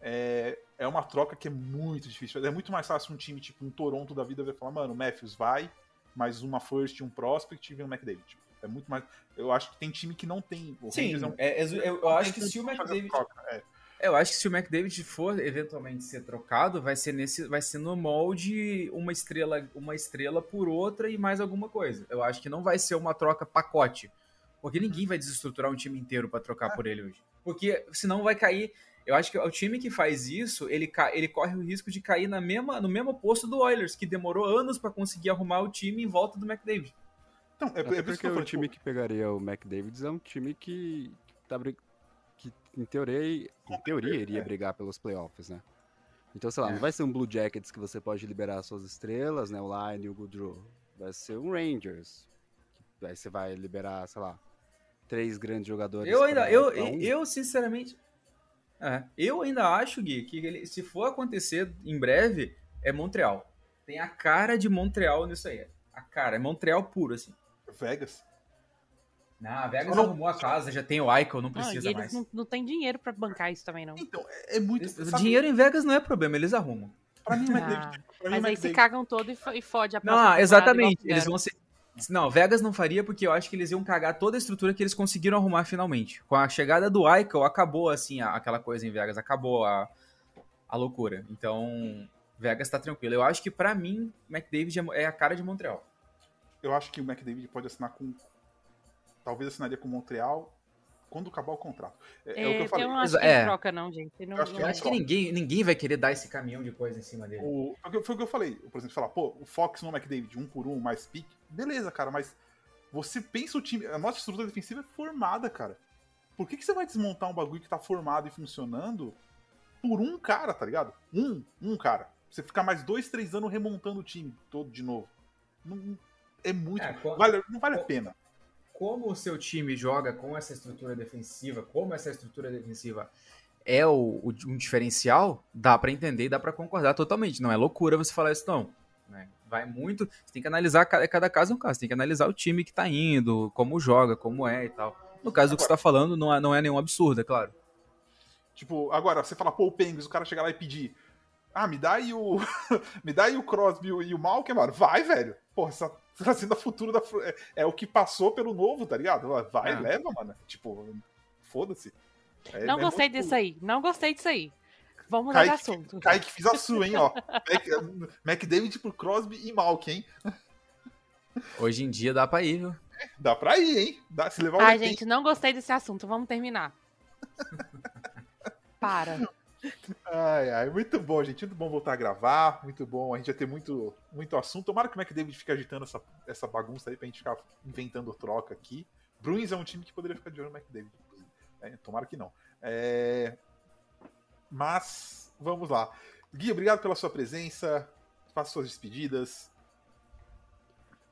é, é uma troca que é muito difícil. É muito mais fácil um time, tipo, um Toronto da vida, vai falar, mano, o Matthews vai, mais uma first, um prospect e o McDavid. Tipo, é muito mais. Eu acho que tem time que não tem. O Sim, é um... é, eu, eu acho que se o McDavid. É. Eu acho que se o McDavid for eventualmente ser trocado, vai ser nesse, vai ser no molde uma estrela, uma estrela por outra e mais alguma coisa. Eu acho que não vai ser uma troca pacote, porque ninguém vai desestruturar um time inteiro para trocar é. por ele hoje. Porque senão vai cair. Eu acho que o time que faz isso, ele, ele corre o risco de cair na mesma, no mesmo posto do Oilers, que demorou anos para conseguir arrumar o time em volta do McDavid. Então, é, é porque o time tipo... que pegaria o McDavid é um time que tá que em teoria, em teoria iria é. brigar pelos playoffs, né? Então, sei lá, é. não vai ser um Blue Jackets que você pode liberar suas estrelas, né? O Line, o Goodrow. Vai ser um Rangers. Aí você vai liberar, sei lá, três grandes jogadores. Eu ainda, eu, um. eu sinceramente, é, eu ainda acho, Gui, que ele, se for acontecer em breve, é Montreal. Tem a cara de Montreal nisso aí. A cara, é Montreal puro, assim. Vegas. Não, a Vegas não, arrumou a casa, já tem o Icon, não precisa não, eles mais. Não, não tem dinheiro para bancar isso também, não. Então, é, é muito. Sabe? Dinheiro em Vegas não é problema, eles arrumam. Pra mim, ah, pra mas mim, aí se cagam todo e fode a Não, exatamente. Eles vão ser. Não, Vegas não faria porque eu acho que eles iam cagar toda a estrutura que eles conseguiram arrumar finalmente. Com a chegada do Icon, acabou assim aquela coisa em Vegas, acabou a, a loucura. Então, Vegas tá tranquilo. Eu acho que para mim, McDavid é, é a cara de Montreal. Eu acho que o McDavid pode assinar com talvez assinaria com Montreal quando acabar o contrato. É, é, é o que eu falei. Eu não acho que é. troca, não, gente. Não, eu acho, que, eu acho que, ninguém, ninguém vai querer dar esse caminhão de coisa em cima dele. O, foi o que eu falei. Por exemplo, falar, pô, o Fox no McDavid, um por um, mais pique. Beleza, cara, mas você pensa o time. A nossa estrutura defensiva é formada, cara. Por que, que você vai desmontar um bagulho que tá formado e funcionando por um cara, tá ligado? Um, um cara. Você ficar mais dois, três anos remontando o time todo de novo. Não, é muito. É, quando, vale, não vale a pena como o seu time joga com essa estrutura defensiva, como essa estrutura defensiva é o, o um diferencial, dá para entender e dá para concordar totalmente. Não é loucura você falar isso, não. Né? Vai muito. Você tem que analisar cada, cada caso é um caso. Você tem que analisar o time que tá indo, como joga, como é e tal. No caso do que você tá falando, não é, não é nenhum absurdo, é claro. Tipo, agora, você fala, pô, o Penguins, o cara chegar lá e pedir. Ah, me dá aí o. me dá aí o Crosby e o Malkin, mano. Vai, velho. Porra, essa trazendo a futuro da. É, é, o que passou pelo novo, tá ligado? Vai, é. leva, mano. Tipo, foda-se. É, não é gostei disso aí. Não gostei disso aí. Vamos mudar de assunto. Kaique, fiz a sua, hein, ó. McDavid por Crosby e Malk, hein? Hoje em dia dá pra ir, viu? dá pra ir, hein? Dá, se levar Ai, gente, não gostei desse assunto. Vamos terminar. Para. Ai, ai, muito bom, gente. Muito bom voltar a gravar. Muito bom. A gente vai ter muito, muito assunto. Tomara que o McDavid fique agitando essa, essa bagunça aí pra gente ficar inventando troca aqui. Bruins é um time que poderia ficar de olho no McDavid. É, tomara que não. É... Mas, vamos lá. Gui, obrigado pela sua presença. Faça suas despedidas.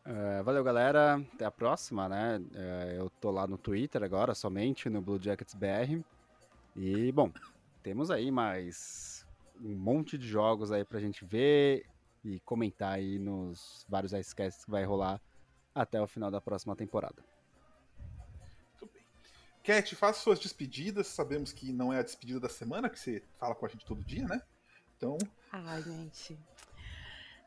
Uh, valeu, galera. Até a próxima, né? Uh, eu tô lá no Twitter agora, somente no Blue Jackets BR. E, bom, temos aí mais um monte de jogos aí pra gente ver e comentar aí nos vários icecasts que vai rolar até o final da próxima temporada. Muito bem. Cat, faça suas despedidas. Sabemos que não é a despedida da semana, que você fala com a gente todo dia, né? Então. Ai, gente.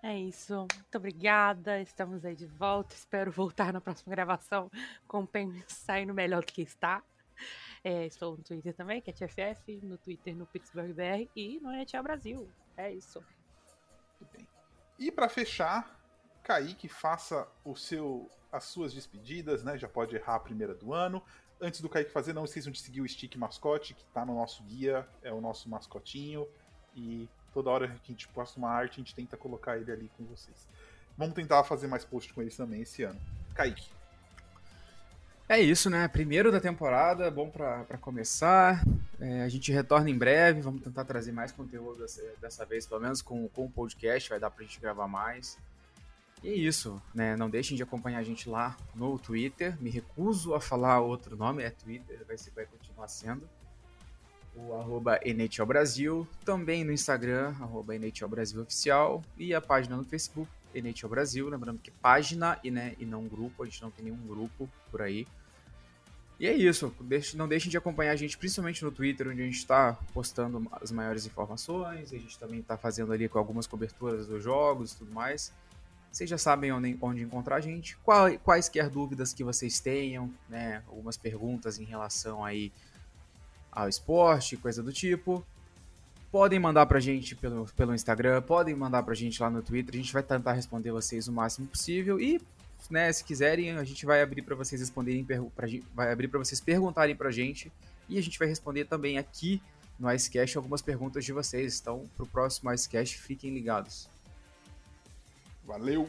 É isso. Muito obrigada. Estamos aí de volta. Espero voltar na próxima gravação com o pen saindo melhor do que está. É, estou no Twitter também, que é TFF, no Twitter no Pittsburgh BR e no ETA Brasil. É isso. Muito bem. E para fechar, Kaique faça o seu, as suas despedidas, né? Já pode errar a primeira do ano. Antes do Kaique fazer, não esqueçam de seguir o Stick Mascote, que está no nosso guia, é o nosso mascotinho. E toda hora que a gente posta uma arte, a gente tenta colocar ele ali com vocês. Vamos tentar fazer mais posts com eles também esse ano. Kaique. É isso, né? Primeiro da temporada, bom para começar. É, a gente retorna em breve, vamos tentar trazer mais conteúdo dessa, dessa vez, pelo menos com, com o podcast, vai dar pra gente gravar mais. E é isso, né? Não deixem de acompanhar a gente lá no Twitter. Me recuso a falar outro nome, é Twitter, vai, ser, vai continuar sendo. O arroba Brasil, também no Instagram, arroba Brasil Oficial, e a página no Facebook, NHL Brasil. Lembrando que página e, né, e não grupo, a gente não tem nenhum grupo por aí. E é isso, não deixem de acompanhar a gente, principalmente no Twitter, onde a gente está postando as maiores informações, a gente também está fazendo ali com algumas coberturas dos jogos e tudo mais. Vocês já sabem onde, onde encontrar a gente. Qual, quaisquer dúvidas que vocês tenham, né? Algumas perguntas em relação aí ao esporte, coisa do tipo. Podem mandar pra gente pelo, pelo Instagram, podem mandar pra gente lá no Twitter. A gente vai tentar responder vocês o máximo possível. E, né, se quiserem, a gente vai abrir para vocês responderem, pra, vai abrir para vocês perguntarem pra gente. E a gente vai responder também aqui no Icecast algumas perguntas de vocês. Então, pro próximo Icecast, fiquem ligados. Valeu!